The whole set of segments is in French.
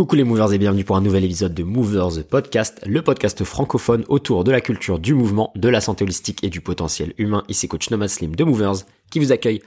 Coucou les movers et bienvenue pour un nouvel épisode de Movers Podcast, le podcast francophone autour de la culture du mouvement, de la santé holistique et du potentiel humain. Ici coach Nomad Slim de Movers qui vous accueille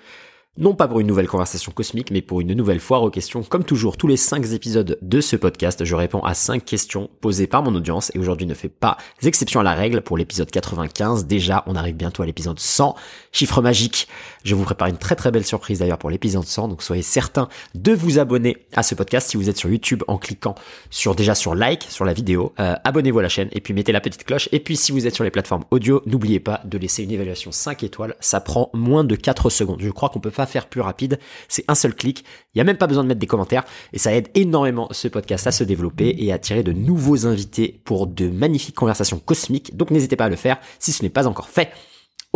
non pas pour une nouvelle conversation cosmique, mais pour une nouvelle foire aux questions. Comme toujours, tous les 5 épisodes de ce podcast, je réponds à 5 questions posées par mon audience, et aujourd'hui ne fait pas exception à la règle pour l'épisode 95. Déjà, on arrive bientôt à l'épisode 100, chiffre magique. Je vous prépare une très très belle surprise d'ailleurs pour l'épisode 100, donc soyez certains de vous abonner à ce podcast si vous êtes sur YouTube en cliquant sur déjà sur like sur la vidéo, euh, abonnez-vous à la chaîne, et puis mettez la petite cloche, et puis si vous êtes sur les plateformes audio, n'oubliez pas de laisser une évaluation 5 étoiles, ça prend moins de 4 secondes. Je crois qu'on peut faire plus rapide. C'est un seul clic. Il n'y a même pas besoin de mettre des commentaires et ça aide énormément ce podcast à se développer et à attirer de nouveaux invités pour de magnifiques conversations cosmiques. Donc n'hésitez pas à le faire si ce n'est pas encore fait.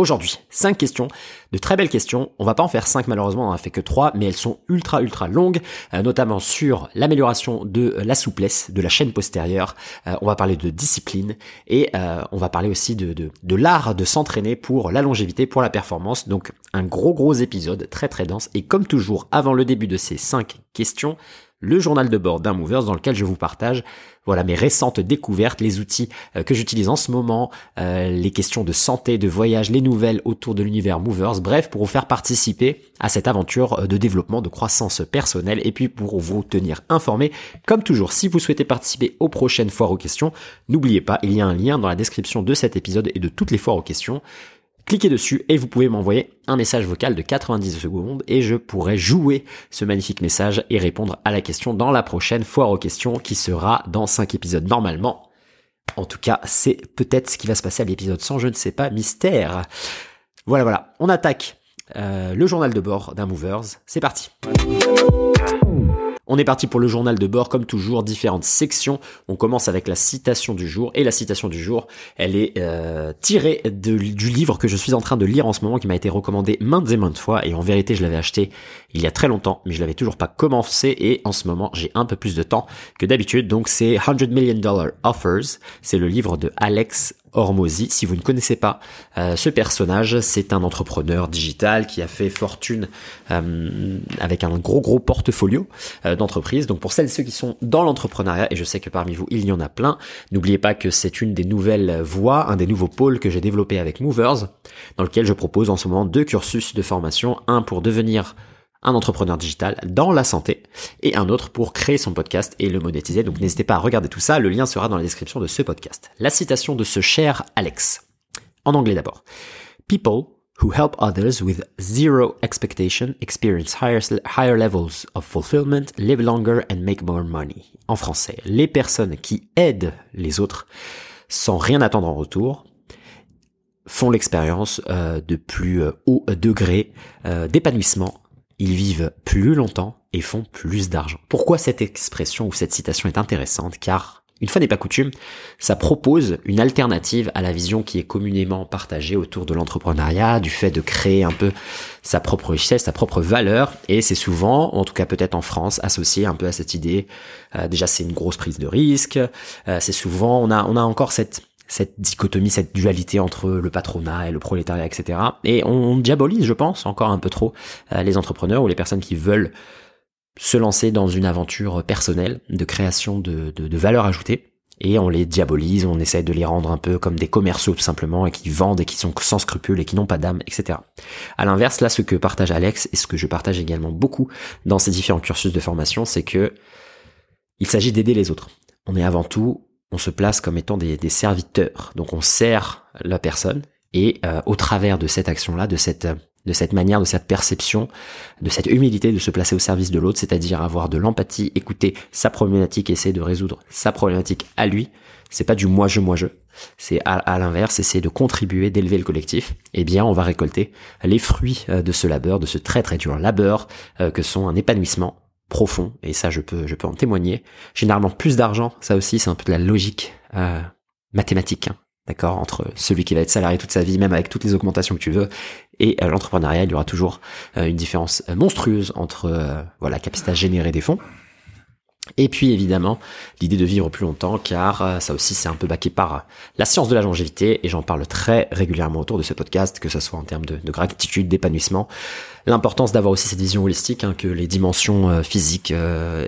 Aujourd'hui, 5 questions, de très belles questions. On va pas en faire 5 malheureusement, on en a fait que 3, mais elles sont ultra ultra longues, euh, notamment sur l'amélioration de la souplesse de la chaîne postérieure. Euh, on va parler de discipline et euh, on va parler aussi de, l'art de s'entraîner pour la longévité, pour la performance. Donc un gros gros épisode très très dense. Et comme toujours, avant le début de ces 5 questions, le journal de bord d'un Movers dans lequel je vous partage voilà mes récentes découvertes, les outils euh, que j'utilise en ce moment, euh, les questions de santé, de voyage, les nouvelles autour de l'univers Movers, bref, pour vous faire participer à cette aventure euh, de développement, de croissance personnelle et puis pour vous tenir informé. Comme toujours, si vous souhaitez participer aux prochaines foires aux questions, n'oubliez pas, il y a un lien dans la description de cet épisode et de toutes les foires aux questions. Cliquez dessus et vous pouvez m'envoyer un message vocal de 90 secondes et je pourrai jouer ce magnifique message et répondre à la question dans la prochaine foire aux questions qui sera dans 5 épisodes normalement. En tout cas, c'est peut-être ce qui va se passer à l'épisode 100, je ne sais pas, mystère. Voilà, voilà, on attaque euh, le journal de bord d'un Movers. C'est parti. On est parti pour le journal de bord, comme toujours, différentes sections. On commence avec la citation du jour. Et la citation du jour, elle est euh, tirée du livre que je suis en train de lire en ce moment, qui m'a été recommandé maintes et maintes fois. Et en vérité, je l'avais acheté il y a très longtemps, mais je l'avais toujours pas commencé. Et en ce moment, j'ai un peu plus de temps que d'habitude. Donc c'est 100 Million Dollar Offers. C'est le livre de Alex Hormozy. Si vous ne connaissez pas euh, ce personnage, c'est un entrepreneur digital qui a fait fortune euh, avec un gros gros portfolio euh, d'entreprises. Donc pour celles et ceux qui sont dans l'entrepreneuriat, et je sais que parmi vous il y en a plein, n'oubliez pas que c'est une des nouvelles voies, un des nouveaux pôles que j'ai développé avec Movers, dans lequel je propose en ce moment deux cursus de formation, un pour devenir un entrepreneur digital dans la santé et un autre pour créer son podcast et le monétiser. Donc n'hésitez pas à regarder tout ça, le lien sera dans la description de ce podcast. La citation de ce cher Alex. En anglais d'abord. People who help others with zero expectation experience higher, levels of fulfillment, live longer and make more money. En français, les personnes qui aident les autres sans rien attendre en retour font l'expérience euh, de plus euh, haut degré euh, d'épanouissement ils vivent plus longtemps et font plus d'argent. Pourquoi cette expression ou cette citation est intéressante? Car, une fois n'est pas coutume, ça propose une alternative à la vision qui est communément partagée autour de l'entrepreneuriat, du fait de créer un peu sa propre richesse, sa propre valeur, et c'est souvent, en tout cas peut-être en France, associé un peu à cette idée. Euh, déjà, c'est une grosse prise de risque. Euh, c'est souvent, on a, on a encore cette cette dichotomie, cette dualité entre le patronat et le prolétariat, etc. Et on diabolise, je pense, encore un peu trop euh, les entrepreneurs ou les personnes qui veulent se lancer dans une aventure personnelle de création de, de, de valeur ajoutée. Et on les diabolise, on essaie de les rendre un peu comme des commerciaux tout simplement, et qui vendent et qui sont sans scrupules et qui n'ont pas d'âme, etc. À l'inverse, là, ce que partage Alex et ce que je partage également beaucoup dans ces différents cursus de formation, c'est que il s'agit d'aider les autres. On est avant tout on se place comme étant des, serviteurs. Donc on sert la personne et euh, au travers de cette action-là, de cette de cette manière, de cette perception, de cette humilité de se placer au service de l'autre, c'est-à-dire avoir de l'empathie, écouter sa problématique, essayer de résoudre sa problématique à lui. C'est pas du moi je moi je. C'est à, l'inverse, essayer de contribuer, d'élever le collectif. Eh bien, on va récolter les fruits euh, de ce labeur, de ce très très dur labeur euh, que sont un épanouissement profond, et ça je peux, je peux en témoigner. Généralement plus d'argent, ça aussi c'est un peu de la logique euh, mathématique, hein, d'accord, entre celui qui va être salarié toute sa vie, même avec toutes les augmentations que tu veux, et euh, l'entrepreneuriat, il y aura toujours euh, une différence monstrueuse entre voilà la capacité à générer des fonds Et puis évidemment, l'idée de vivre plus longtemps, car euh, ça aussi c'est un peu baqué par euh, la science de la longévité, et j'en parle très régulièrement autour de ce podcast, que ce soit en termes de, gratitude, d'épanouissement, l'importance d'avoir aussi cette vision holistique, hein, que les dimensions euh, physiques,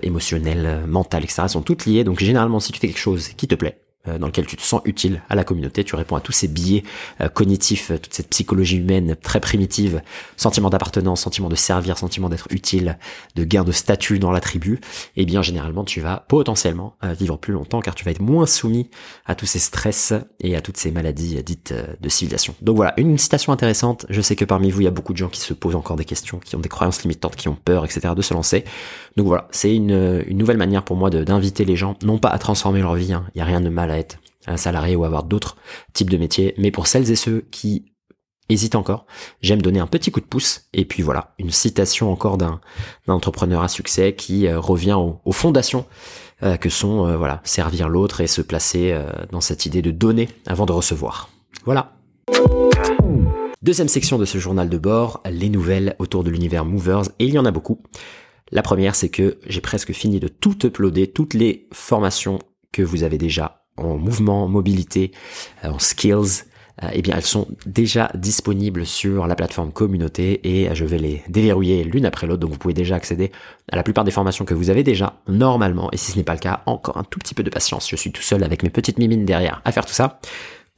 émotionnelles, mentales, etc. sont toutes liées, donc généralement si tu fais quelque chose qui te plaît, euh, dans lequel tu te sens utile à la communauté, tu réponds à tous ces biais euh, cognitifs, euh, toute cette psychologie humaine très primitive, sentiment d'appartenance, sentiment de servir, sentiment d'être utile, de gain de statut dans la tribu, et eh bien généralement tu vas potentiellement vivre plus longtemps car tu vas être moins soumis à tous ces stress et à toutes ces maladies dites de civilisation. Donc voilà, une citation intéressante, je sais que parmi vous il y a beaucoup de gens qui se posent encore des questions, qui ont des croyances limitantes, qui ont peur, etc. de se lancer. Donc voilà, c'est une, une nouvelle manière pour moi d'inviter les gens, non pas à transformer leur vie, hein. il n'y a rien de mal à être un salarié ou avoir d'autres types de métiers. Mais pour celles et ceux qui hésitent encore, j'aime donner un petit coup de pouce. Et puis voilà, une citation encore d'un entrepreneur à succès qui euh, revient aux, fondations euh, que sont euh, voilà servir l'autre et se placer dans cette idée de donner avant de recevoir. Voilà. Deuxième section de ce journal de bord, les nouvelles autour de l'univers Movers, et il y en a beaucoup. La première, c'est que j'ai presque fini de tout uploader, toutes les formations que vous avez déjà en mouvement, mobilité, euh, en skills, euh, eh bien elles sont déjà disponibles sur la plateforme communauté et je vais les déverrouiller l'une après l'autre. Donc vous pouvez déjà accéder à la plupart des formations que vous avez déjà normalement. Et si ce n'est pas le cas, encore un tout petit peu de patience. Je suis tout seul avec mes petites mimines derrière à faire tout ça.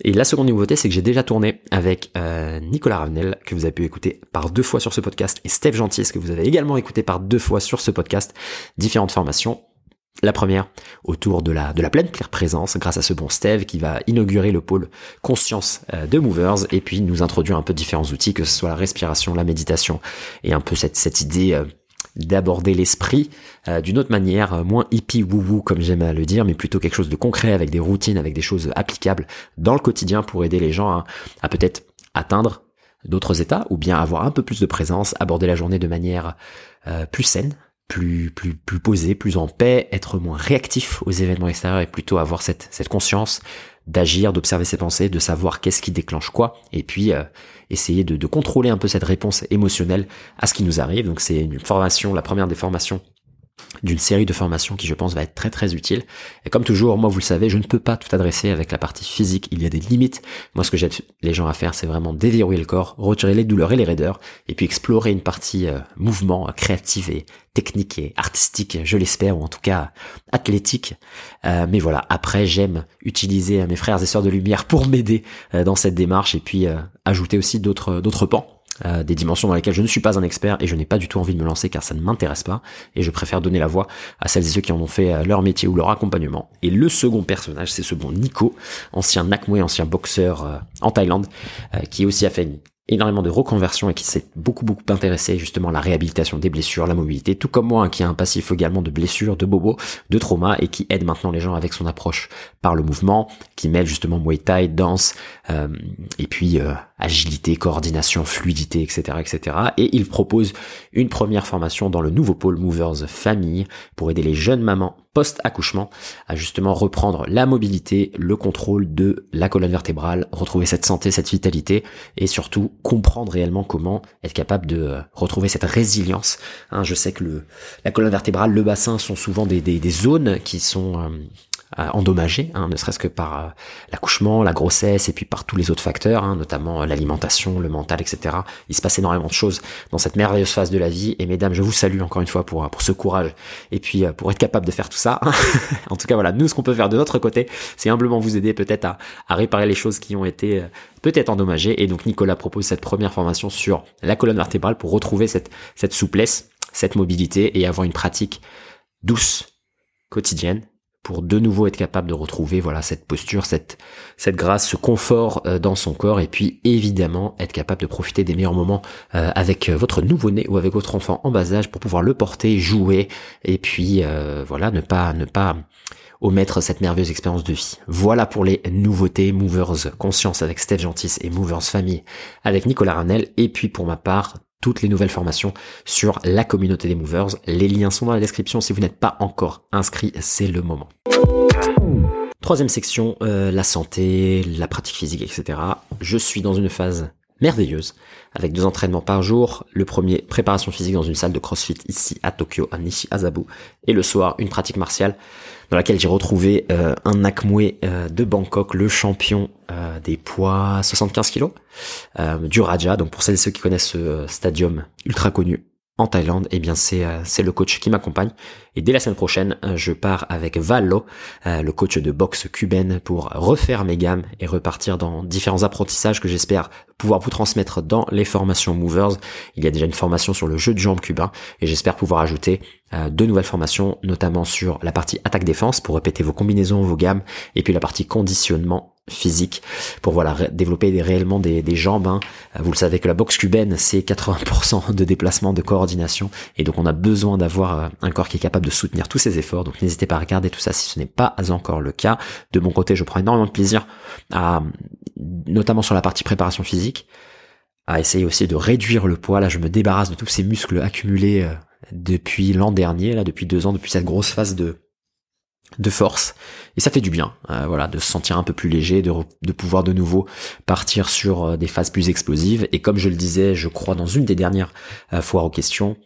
Et la seconde nouveauté, c'est que j'ai déjà tourné avec euh, Nicolas Ravenel, que vous avez pu écouter par deux fois sur ce podcast, et Steph Gentis, que vous avez également écouté par deux fois sur ce podcast, différentes formations. La première, autour de la, de la pleine claire présence, grâce à ce bon Steve qui va inaugurer le pôle conscience euh, de Movers. Et puis nous introduire un peu différents outils, que ce soit la respiration, la méditation et un peu cette, cette idée euh, d'aborder l'esprit euh, d'une autre manière, moins hippie woo-woo comme j'aime à le dire, mais plutôt quelque chose de concret avec des routines, avec des choses applicables dans le quotidien pour aider les gens à, peut-être atteindre d'autres états ou bien avoir un peu plus de présence, aborder la journée de manière plus saine, plus, plus, plus posé, plus en paix, être moins réactif aux événements extérieurs et plutôt avoir cette, cette conscience d'agir, d'observer ses pensées, de savoir qu'est-ce qui déclenche quoi, et puis euh, essayer de, de, contrôler un peu cette réponse émotionnelle à ce qui nous arrive. Donc c'est une formation, la première des formations d'une série de formations qui je pense va être très très utile. Et comme toujours, moi vous le savez, je ne peux pas tout adresser avec la partie physique, il y a des limites. Moi ce que j'aide les gens à faire, c'est vraiment déverrouiller le corps, retirer les douleurs et les raideurs, et puis explorer une partie euh, mouvement, euh, créative et technique et artistique, je l'espère, ou en tout cas athlétique. Euh, mais voilà, après j'aime utiliser mes frères et sœurs de lumière pour m'aider dans cette démarche, et puis ajouter aussi d'autres d'autres pans euh, des dimensions dans lesquelles je ne suis pas un expert et je n'ai pas du tout envie de me lancer car ça ne m'intéresse pas et je préfère donner la voix à celles et ceux qui en ont fait euh, leur métier ou leur accompagnement. Et le second personnage, c'est ce bon Nico, ancien Nakmwe, ancien boxeur euh, en Thaïlande, qui aussi a fait énormément de reconversion et qui s'est beaucoup beaucoup intéressé justement à la réhabilitation des blessures, la mobilité, tout comme moi, hein, qui a un passif également de blessures, de bobos, de traumas et qui aide maintenant les gens avec son approche par le mouvement, qui mêle justement Muay Thai, danse euh, et puis euh, agilité, coordination, fluidité, etc., etc. Et il propose une première formation dans le nouveau pôle Movers Famille pour aider les jeunes mamans post-accouchement à justement reprendre la mobilité, le contrôle de la colonne vertébrale, retrouver cette santé, cette vitalité et surtout comprendre réellement comment être capable de euh, retrouver cette résilience. Hein, je sais que le, la colonne vertébrale, le bassin sont souvent des, des, des zones qui sont euh, endommagé, hein, ne serait-ce que par euh, l'accouchement, la grossesse et puis par tous les autres facteurs, hein, notamment euh, l'alimentation, le mental, etc. Il se passe énormément de choses dans cette merveilleuse phase de la vie et mesdames, je vous salue encore une fois pour, pour ce courage et puis euh, pour être capable de faire tout ça. en tout cas, voilà, nous, ce qu'on peut faire de notre côté, c'est humblement vous aider peut-être à, à réparer les choses qui ont été peut-être endommagées et donc Nicolas propose cette première formation sur la colonne vertébrale pour retrouver cette, cette souplesse, cette mobilité et avoir une pratique douce, quotidienne, pour de nouveau être capable de retrouver voilà cette posture, cette cette grâce, ce confort euh, dans son corps et puis évidemment être capable de profiter des meilleurs moments euh, avec euh, votre nouveau-né ou avec votre enfant en bas âge pour pouvoir le porter, jouer et puis voilà ne pas ne pas omettre cette merveilleuse expérience de vie. Voilà pour les nouveautés Movers Conscience avec Steph Gentis et Movers Famille avec Nicolas Ranel et puis pour ma part toutes les nouvelles formations sur la communauté des movers. Les liens sont dans la description. Si vous n'êtes pas encore inscrit, c'est le moment. Troisième section, euh, la santé, la pratique physique, etc. Je suis dans une phase merveilleuse, avec deux entraînements par jour. Le premier, préparation physique dans une salle de CrossFit ici à Tokyo, à Nishi Azabu. Et le soir, une pratique martiale dans laquelle j'ai retrouvé euh, un Nakmue euh, de Bangkok, le champion euh, des poids 75 kg, du Raja. Donc pour celles et ceux qui connaissent ce stadium ultra connu en Thaïlande, eh bien c'est c'est le coach qui m'accompagne. Et dès la semaine prochaine, je pars avec Valo, le coach de boxe cubaine, pour refaire mes gammes et repartir dans différents apprentissages que j'espère pouvoir vous transmettre dans les formations Movers. Il y a déjà une formation sur le jeu de jambes cubain et j'espère pouvoir ajouter euh, deux nouvelles formations, notamment sur la partie attaque-défense pour répéter vos combinaisons, vos gammes, et puis la partie conditionnement physique pour voilà développer réellement des, des jambes. Hein. Euh, vous le savez que la boxe cubaine c'est 80% de déplacement, de coordination, et donc on a besoin d'avoir euh, un corps qui est capable de soutenir tous ces efforts. Donc n'hésitez pas à regarder tout ça si ce n'est pas encore le cas. De mon côté, je prends énormément de plaisir à, notamment sur la partie préparation physique, à essayer aussi de réduire le poids. Là, je me débarrasse de tous ces muscles accumulés depuis l'an dernier, là, depuis deux ans, depuis cette grosse phase de de force. Et ça fait du bien euh, voilà de se sentir un peu plus léger de, de pouvoir de nouveau partir sur euh, des phases plus explosives. Et comme je le disais je crois dans une des dernières euh, foires aux questions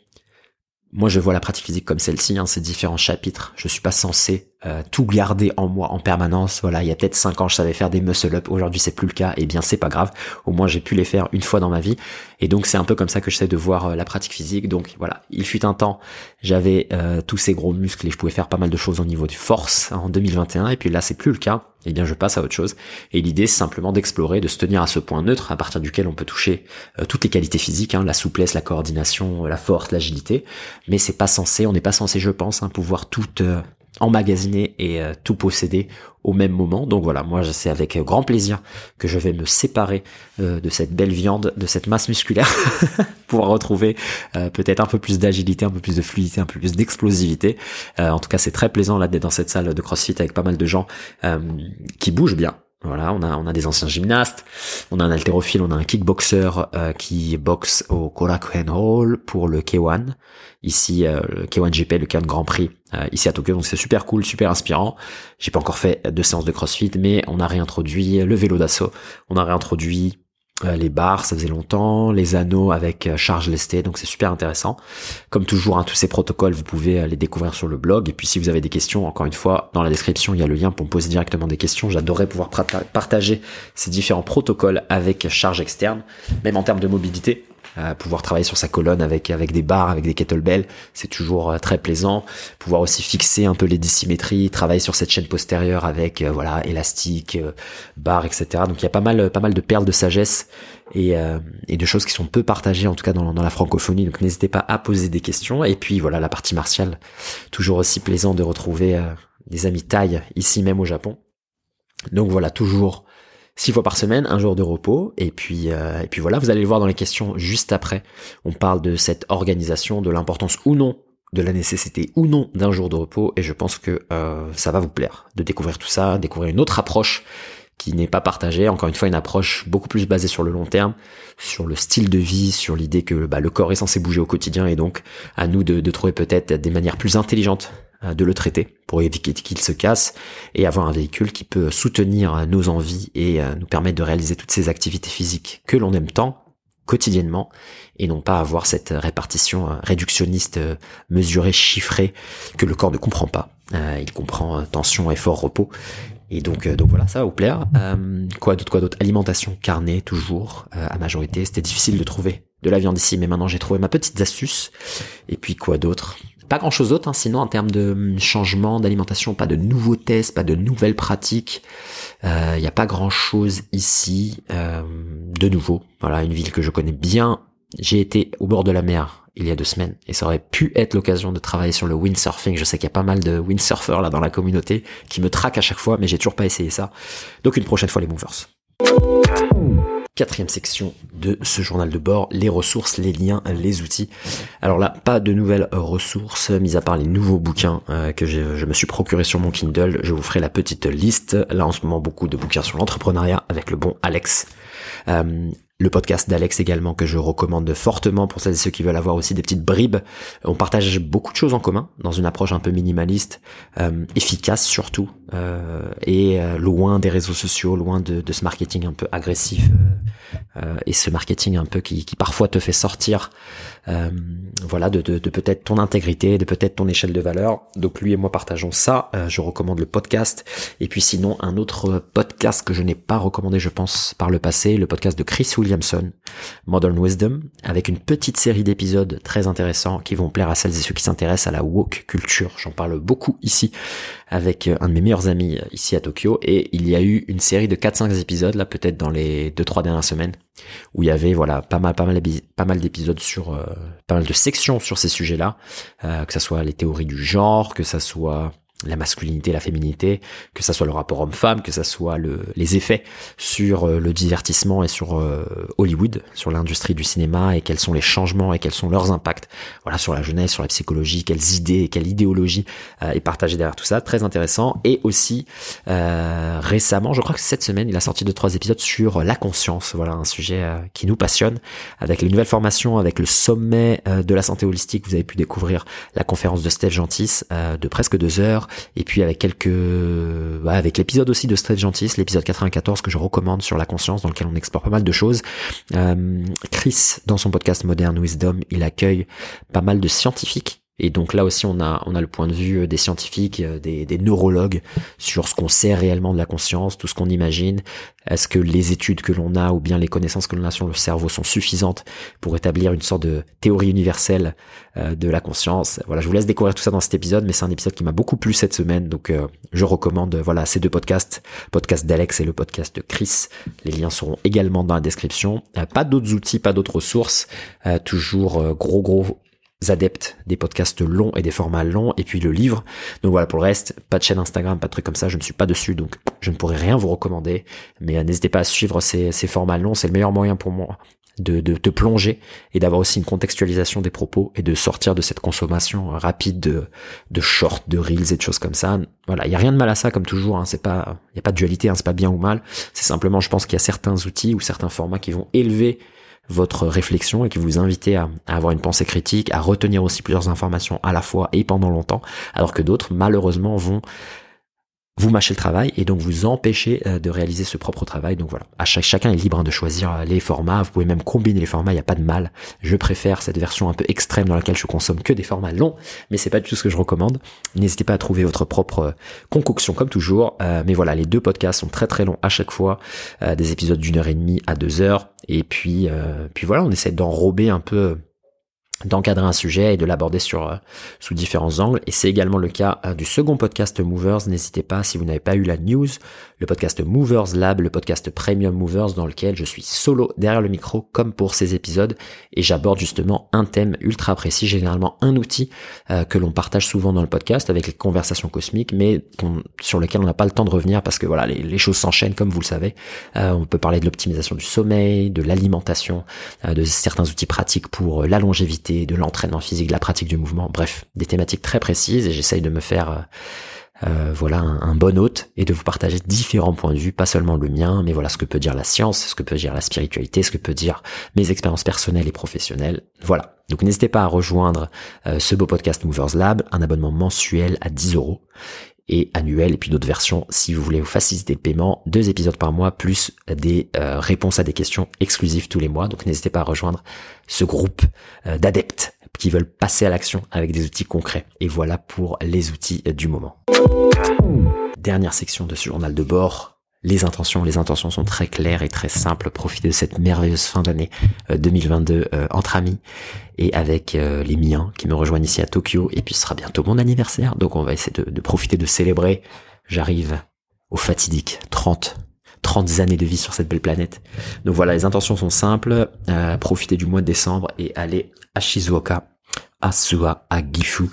moi je vois la pratique physique comme celle-ci, hein, ces différents chapitres. Je suis pas censé euh, tout garder en moi en permanence. Voilà, il y a peut-être cinq ans je savais faire des muscle up, aujourd'hui c'est plus le cas. Et eh bien c'est pas grave. Au moins j'ai pu les faire une fois dans ma vie. Et donc c'est un peu comme ça que j'essaie de voir euh, la pratique physique. Donc voilà, il fut un temps, j'avais euh, tous ces gros muscles et je pouvais faire pas mal de choses au niveau de force hein, en 2021. Et puis là c'est plus le cas eh bien je passe à autre chose. Et l'idée c'est simplement d'explorer, de se tenir à ce point neutre à partir duquel on peut toucher euh, toutes les qualités physiques, hein, la souplesse, la coordination, la force, l'agilité. Mais c'est pas censé, on n'est pas censé, je pense, hein, pouvoir tout euh, emmagasiner et euh, tout posséder au même moment. Donc voilà, moi c'est avec grand plaisir que je vais me séparer de cette belle viande, de cette masse musculaire, pour retrouver peut-être un peu plus d'agilité, un peu plus de fluidité, un peu plus d'explosivité. en tout cas, c'est très plaisant là d'être dans cette salle de CrossFit avec pas mal de gens qui bougent bien, voilà, on a on a des anciens gymnastes, on a un haltérophile, on a un kickboxer euh, qui boxe au Korakuen Hall pour le K1. Ici, euh, le K1 GP, le K1 Grand Prix, euh, ici à Tokyo. Donc c'est super cool, super inspirant. J'ai pas encore fait de séance de CrossFit, mais on a réintroduit le vélo d'assaut, on a réintroduit les barres, ça faisait longtemps, les anneaux avec euh, charge lestée, donc c'est super intéressant. Comme toujours, hein, tous ces protocoles, vous pouvez euh, les découvrir sur le blog. Et puis si vous avez des questions, encore une fois, dans la description, il y a le lien pour me poser directement des questions. J'adorerais pouvoir partager ces différents protocoles avec charge externe, même en termes de mobilité pouvoir travailler sur sa colonne avec avec des barres, avec des kettlebells, c'est toujours euh, très plaisant. Pouvoir aussi fixer un peu les dissymétries, travailler sur cette chaîne postérieure avec euh, voilà élastique, euh, barres, etc. Donc il y a pas mal pas mal de perles de sagesse et, et de choses qui sont peu partagées en tout cas dans, dans la francophonie. Donc n'hésitez pas à poser des questions. Et puis voilà la partie martiale, toujours aussi plaisant de retrouver des amis taille ici même au Japon. Donc voilà, toujours six fois par semaine, un jour de repos, et puis euh, et puis voilà, vous allez le voir dans les questions juste après. On parle de cette organisation, de l'importance ou non, de la nécessité ou non d'un jour de repos, et je pense que euh, ça va vous plaire de découvrir tout ça, découvrir une autre approche n'est pas partagée, encore une fois une approche beaucoup plus basée sur le long terme, sur le style de vie, sur l'idée que bah, le corps est censé bouger au quotidien et donc à nous de, de trouver peut-être des manières plus intelligentes euh, de le traiter pour éviter qu'il se casse et avoir un véhicule qui peut soutenir euh, nos envies et euh, nous permettre de réaliser toutes ces activités physiques que l'on aime tant quotidiennement et non pas avoir cette répartition réductionniste mesurée, chiffrée que le corps ne comprend pas. il comprend tension, effort, repos. Et donc, donc voilà, ça va vous plaire. quoi d'autre, quoi d'autre? Alimentation carnée toujours à majorité. C'était difficile de trouver de la viande ici, mais maintenant j'ai trouvé ma petite astuce. Et puis quoi d'autre? Pas grand chose d'autre, hein, sinon en termes de hum, changement d'alimentation, pas de nouveaux tests, pas de nouvelles pratiques. Il euh, n'y a pas grand chose ici euh, de nouveau. Voilà, une ville que je connais bien. J'ai été au bord de la mer il y a deux semaines et ça aurait pu être l'occasion de travailler sur le windsurfing. Je sais qu'il y a pas mal de windsurfers là dans la communauté qui me traquent à chaque fois, mais j'ai toujours pas essayé ça. Donc une prochaine fois les movers. Quatrième section de ce journal de bord, les ressources, les liens, les outils. Alors là, pas de nouvelles ressources, mis à part les nouveaux bouquins euh, que je, me suis procuré sur mon Kindle. Je vous ferai la petite liste. Là, en ce moment, beaucoup de bouquins sur l'entrepreneuriat avec le bon Alex. Euh, le podcast d'Alex également que je recommande fortement pour celles et ceux qui veulent avoir aussi des petites bribes. On partage beaucoup de choses en commun dans une approche un peu minimaliste, euh, efficace surtout, euh, et euh, loin des réseaux sociaux, loin de, ce marketing un peu agressif et ce marketing un peu qui parfois te fait sortir, voilà, de, de, de peut-être ton intégrité, de peut-être ton échelle de valeur. Donc lui et moi partageons ça. je recommande le podcast. Et puis sinon un autre podcast que je n'ai pas recommandé, je pense, par le passé, le podcast de Chris Williams Williamson, Modern Wisdom, avec une petite série d'épisodes très intéressants qui vont plaire à celles et ceux qui s'intéressent à la woke culture. J'en parle beaucoup ici avec euh, un de mes meilleurs amis euh, ici à Tokyo et il y a eu une série de 4-5 épisodes là peut-être dans les 2-3 dernières semaines où il y avait voilà pas mal pas mal pas mal d'épisodes sur euh, pas mal de sections sur ces sujets-là, que ça soit les théories du genre, que ça soit la masculinité, la féminité, que ça soit le rapport homme-femme, que ça soit le, les effets sur euh, le divertissement et sur euh, Hollywood, sur l'industrie du cinéma et quels sont les changements et quels sont leurs impacts, voilà, sur la jeunesse, sur la psychologie, quelles idées et quelle idéologie euh, est partagée derrière tout ça, très intéressant. Et aussi récemment, je crois que cette semaine, il a sorti deux trois épisodes sur la conscience, voilà, un sujet qui nous passionne, avec les nouvelles formations, avec le sommet de la santé holistique, vous avez pu découvrir la conférence de Steph Gentis de presque deux heures et puis avec quelques, avec l'épisode aussi de Steve Gentis, l'épisode 94 que je recommande sur la conscience, dans lequel on explore pas mal de choses. Euh, Chris, dans son podcast Modern Wisdom, il accueille pas mal de scientifiques et donc là aussi, on a, on a le point de vue euh, des scientifiques, euh, des, neurologues sur ce qu'on sait réellement de la conscience, tout ce qu'on imagine. Est-ce que les études que l'on a ou bien les connaissances que l'on a sur le cerveau sont suffisantes pour établir une sorte de théorie universelle euh, de la conscience? Voilà, je vous laisse découvrir tout ça dans cet épisode, mais c'est un épisode qui m'a beaucoup plu cette semaine, donc je recommande voilà ces deux podcasts, podcast d'Alex et le podcast de Chris. Les liens seront également dans la description. pas d'autres outils, pas d'autres ressources, toujours gros gros adeptes des podcasts longs et des formats longs et puis le livre. Donc voilà pour le reste, pas de chaîne Instagram, pas de trucs comme ça, je ne suis pas dessus donc je ne pourrais rien vous recommander. Mais euh, n'hésitez pas à suivre ces, ces formats longs, c'est le meilleur moyen pour moi de, de te plonger et d'avoir aussi une contextualisation des propos et de sortir de cette consommation rapide de, de shorts, de reels et de choses comme ça. Voilà, il y a rien de mal à ça comme toujours. Hein, c'est pas, il y a pas de dualité, hein, c'est pas bien ou mal. C'est simplement, je pense qu'il y a certains outils ou certains formats qui vont élever votre réflexion et qui vous invitez à, avoir une pensée critique, à retenir aussi plusieurs informations à la fois et pendant longtemps, alors que d'autres, malheureusement, vont vous mâchez le travail et donc vous empêchez euh, de réaliser ce propre travail. Donc voilà, à chaque, chacun est libre hein, de choisir euh, les formats. Vous pouvez même combiner les formats, il n'y a pas de mal. Je préfère cette version un peu extrême dans laquelle je consomme que des formats longs, mais c'est pas du tout ce que je recommande. N'hésitez pas à trouver votre propre euh, concoction comme toujours. mais voilà, les deux podcasts sont très très longs à chaque fois, des épisodes d'une heure et demie à deux heures. Et puis, puis voilà, on essaie d'enrober un peu d'encadrer un sujet et de l'aborder sur euh, sous différents angles. Et c'est également le cas euh, du second podcast Movers. N'hésitez pas si vous n'avez pas eu la news le podcast Movers Lab le podcast Premium Movers dans lequel je suis solo derrière le micro comme pour ces épisodes. Et j'aborde justement un thème ultra précis généralement un outil euh, que l'on partage souvent dans le podcast avec les conversations cosmiques mais sur lequel on n'a pas le temps de revenir parce que voilà les, les choses s'enchaînent comme vous le savez. On peut parler de l'optimisation du sommeil de l'alimentation de certains outils pratiques pour la longévité de l'entraînement physique, de la pratique du mouvement, bref, des thématiques très précises et j'essaye de me faire euh, euh, voilà un, bon hôte et de vous partager différents points de vue, pas seulement le mien, mais voilà ce que peut dire la science, ce que peut dire la spiritualité, ce que peut dire mes expériences personnelles et professionnelles. Voilà. Donc n'hésitez pas à rejoindre euh, ce beau podcast Movers Lab, un abonnement mensuel à 10 euros et annuel et puis d'autres versions si vous voulez vous faciliter le paiement, deux épisodes par mois plus des euh, réponses à des questions exclusives tous les mois. Donc n'hésitez pas à rejoindre ce groupe euh, d'adeptes qui veulent passer à l'action avec des outils concrets. Et voilà pour les outils du moment. Dernière section de ce journal de bord, les intentions. Les intentions sont très claires et très simples. Profitez de cette merveilleuse fin d'année 2022 euh, euh, entre amis et avec euh, les miens qui me rejoignent ici à Tokyo. Et puis ce sera bientôt mon anniversaire, donc on va essayer de, profiter de célébrer. J'arrive au fatidique 30 30 années de vie sur cette belle planète. Donc voilà, les intentions sont simples. profitez du mois de décembre et allez à Shizuoka à Suwa, à Gifu,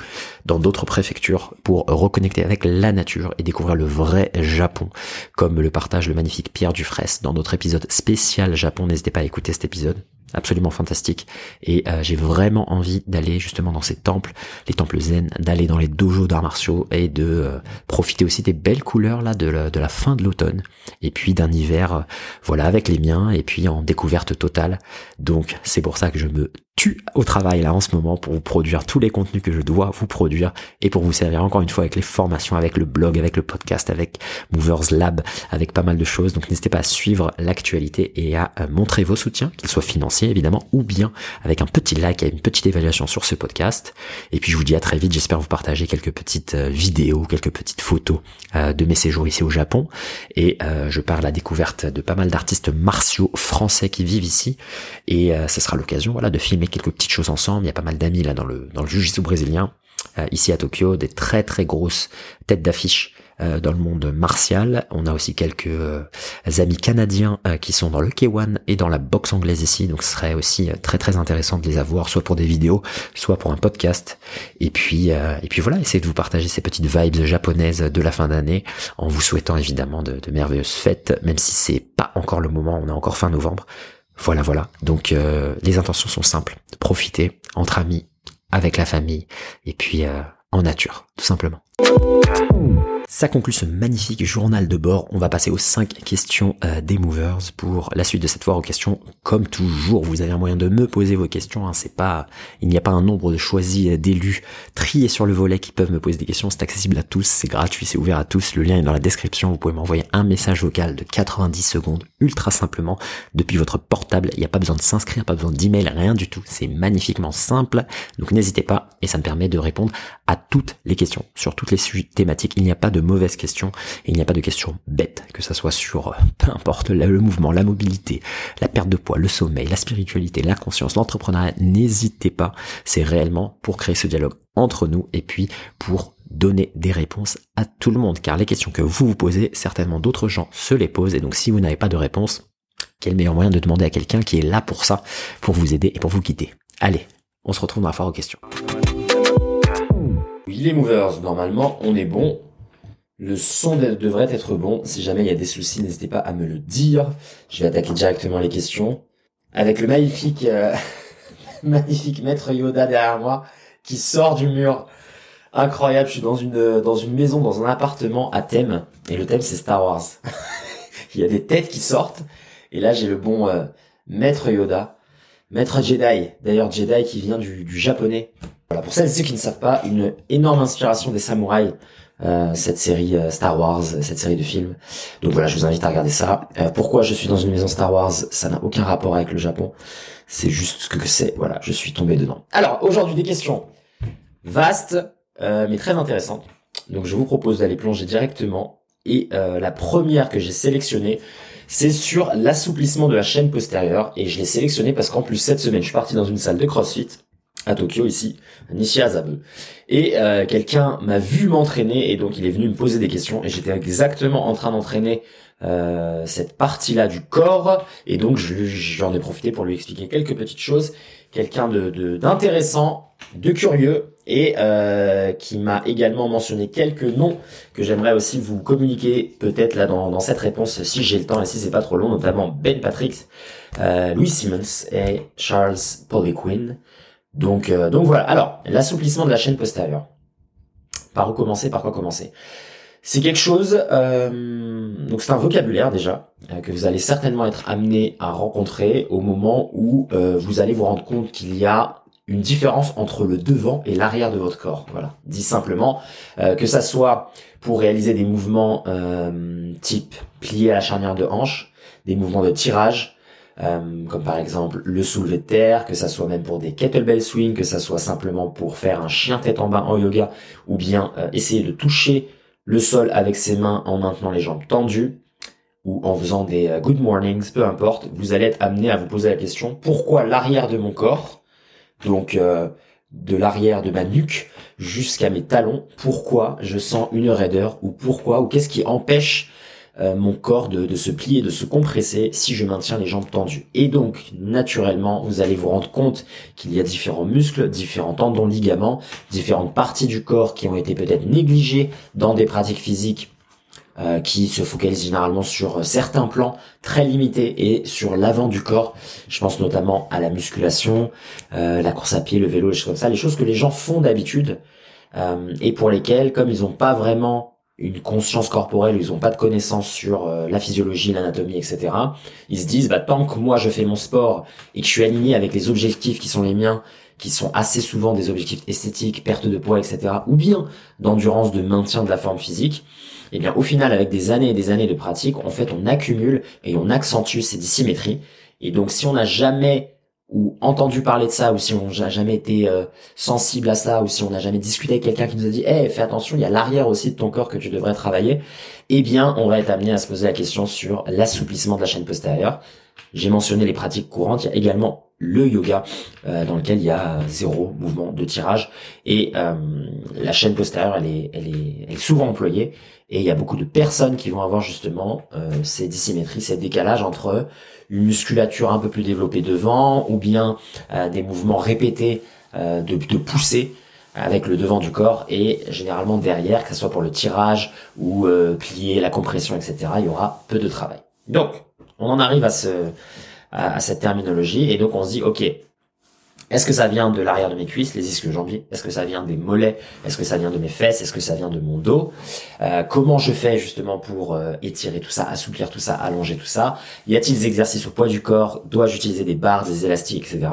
dans d'autres préfectures pour reconnecter avec la nature et découvrir le vrai Japon, comme le partage le magnifique Pierre Dufresne dans notre épisode spécial Japon. N'hésitez pas à écouter cet épisode absolument fantastique. Et euh, j'ai vraiment envie d'aller justement dans ces temples, les temples zen, d'aller dans les dojos d'arts martiaux et de euh, profiter aussi des belles couleurs là de la, de la fin de l'automne. Et puis d'un hiver, euh, voilà, avec les miens et puis en découverte totale. Donc c'est pour ça que je me tue au travail là en ce moment pour vous produire tous les contenus que je dois vous produire et pour vous servir encore une fois avec les formations, avec le blog, avec le podcast, avec Movers Lab, avec pas mal de choses. Donc n'hésitez pas à suivre l'actualité et à montrer vos soutiens, qu'ils soient financiers évidemment, ou bien avec un petit like et une petite évaluation sur ce podcast. Et puis je vous dis à très vite, j'espère vous partager quelques petites euh, vidéos, quelques petites photos euh, de mes séjours ici au Japon. Et euh, je parle à la découverte de pas mal d'artistes martiaux français qui vivent ici. Et ce sera l'occasion voilà, de filmer quelques petites choses ensemble. Il y a pas mal d'amis là dans le, dans le brésilien. ici à Tokyo, des très très grosses têtes d'affiche dans le monde martial. On a aussi quelques euh, amis canadiens euh, qui sont dans le K1 et dans la boxe anglaise ici, donc ce serait aussi très très intéressant de les avoir, soit pour des vidéos, soit pour un podcast. Et puis et puis voilà, essayez de vous partager ces petites vibes japonaises de la fin d'année, en vous souhaitant évidemment de, de merveilleuses fêtes, même si c'est pas encore le moment, on est encore fin novembre. Voilà, voilà. Donc les intentions sont simples. Profitez entre amis, avec la famille, et puis en nature, tout simplement. Ça conclut ce magnifique journal de bord. On va passer aux 5 questions euh, des movers pour la suite de cette fois aux questions. Comme toujours, vous avez un moyen de me poser vos questions. Hein. C'est pas, il n'y a pas un nombre de choisis euh, d'élus triés sur le volet qui peuvent me poser des questions. C'est accessible à tous, c'est gratuit, c'est ouvert à tous. Le lien est dans la description. Vous pouvez m'envoyer un message vocal de 90 secondes, ultra simplement, depuis votre portable. Il n'y a pas besoin de s'inscrire, pas besoin d'email, rien du tout. C'est magnifiquement simple. Donc n'hésitez pas et ça me permet de répondre à toutes les questions sur toutes les thématiques. Il n'y a pas de mauvaises questions et il n'y a pas de questions bêtes, que ça soit sur euh, peu importe le mouvement, la mobilité, la perte de poids, le sommeil, la spiritualité, la conscience, l'entrepreneuriat. N'hésitez pas. C'est réellement pour créer ce dialogue entre nous et puis pour donner des réponses à tout le monde. Car les questions que vous vous posez, certainement d'autres gens se les posent. Et donc si vous n'avez pas de réponse, quel meilleur moyen de demander à quelqu'un qui est là pour ça, pour vous aider et pour vous guider? Allez, on se retrouve dans la foire aux questions. Les movers, normalement, on est bon. Le son devrait être bon. Si jamais il y a des soucis, n'hésitez pas à me le dire. Je vais attaquer directement les questions. Avec le magnifique, euh, magnifique maître Yoda derrière moi, qui sort du mur. Incroyable, je suis dans une, dans une maison, dans un appartement à thème. Et le thème, c'est Star Wars. il y a des têtes qui sortent. Et là, j'ai le bon euh, maître Yoda. Maître Jedi. D'ailleurs, Jedi qui vient du, du japonais. Voilà, pour celles et ceux qui ne savent pas, une énorme inspiration des samouraïs, cette série euh, Star Wars, cette série de films. Donc voilà, je vous invite à regarder ça. Euh, pourquoi je suis dans une maison Star Wars? Ça n'a aucun rapport avec le Japon. C'est juste ce que c'est. Voilà, je suis tombé dedans. Alors aujourd'hui des questions vastes, mais très intéressantes. Donc je vous propose d'aller plonger directement. Et la première que j'ai sélectionnée, c'est sur l'assouplissement de la chaîne postérieure. Et je l'ai sélectionnée parce qu'en plus cette semaine, je suis parti dans une salle de CrossFit à Tokyo ici, à. Et euh, quelqu'un m'a vu m'entraîner et donc il est venu me poser des questions et j'étais exactement en train d'entraîner euh, cette partie-là du corps et donc j'en ai profité pour lui expliquer quelques petites choses. Quelqu'un de d'intéressant, de, curieux et euh, qui m'a également mentionné quelques noms que j'aimerais aussi vous communiquer peut-être là dans, cette réponse si j'ai le temps et si c'est pas trop long, notamment Ben Patrick, Louis Simmons et Charles Poliquin. Donc, euh, donc voilà. Alors, l'assouplissement de la chaîne postérieure. Par où commencer Par quoi commencer? C'est quelque chose. Euh, donc c'est un vocabulaire déjà euh, que vous allez certainement être amené à rencontrer au moment où vous allez vous rendre compte qu'il y a une différence entre le devant et l'arrière de votre corps. Voilà. Dit simplement que ça soit pour réaliser des mouvements type plié à la charnière de hanche, des mouvements de tirage, euh, comme par exemple le soulevé de terre, que ça soit même pour des kettlebell swing, que ça soit simplement pour faire un chien tête en bas en yoga, ou bien euh, essayer de toucher le sol avec ses mains en maintenant les jambes tendues, ou en faisant des euh, good mornings, peu importe, vous allez être amené à vous poser la question pourquoi l'arrière de mon corps, donc de l'arrière de ma nuque jusqu'à mes talons, pourquoi je sens une raideur, ou pourquoi, ou qu'est-ce qui empêche euh, mon corps de, se plier, de se compresser si je maintiens les jambes tendues. Et donc, naturellement, vous allez vous rendre compte qu'il y a différents muscles, différents tendons, ligaments, différentes parties du corps qui ont été peut-être négligées dans des pratiques physiques euh, qui se focalise généralement sur certains plans très limités et sur l'avant du corps. Je pense notamment à la musculation, euh, la course à pied, le vélo, les choses comme ça, les choses que les gens font d'habitude et pour lesquelles, comme ils n'ont pas vraiment une conscience corporelle, ils n'ont pas de connaissances sur la physiologie, l'anatomie, etc. Ils se disent, bah tant que moi je fais mon sport et que je suis aligné avec les objectifs qui sont les miens qui sont assez souvent des objectifs esthétiques, perte de poids, etc., ou bien d'endurance, de maintien de la forme physique, et eh bien au final, avec des années et des années de pratique, en fait, on accumule et on accentue ces dissymétries. Et donc, si on n'a jamais ou entendu parler de ça, ou si on n'a jamais été euh, sensible à ça, ou si on n'a jamais discuté avec quelqu'un qui nous a dit, eh, fais attention, il y a l'arrière aussi de ton corps que tu devrais travailler, eh bien, on va être amené à se poser la question sur l'assouplissement de la chaîne postérieure. J'ai mentionné les pratiques courantes, il y a également le yoga euh, dans lequel il y a zéro mouvement de tirage et euh, la chaîne postérieure elle est, elle est, elle est souvent employée et il y a beaucoup de personnes qui vont avoir justement euh, ces dissymétries, ces décalages entre une musculature un peu plus développée devant ou bien des mouvements répétés de, de pousser avec le devant du corps et généralement derrière, que ce soit pour le tirage ou plier, la compression, etc. Il y aura peu de travail. Donc, on en arrive à à, cette terminologie. Et donc on se dit, ok, est-ce que ça vient de l'arrière de mes cuisses, les ischios jambiers Est-ce que ça vient des mollets? Est-ce que ça vient de mes fesses? Est-ce que ça vient de mon dos? Euh, Comment je fais justement pour euh, étirer tout ça, assouplir tout ça, allonger tout ça? Y a-t-il des exercices au poids du corps? Dois-je utiliser des barres, des élastiques, etc.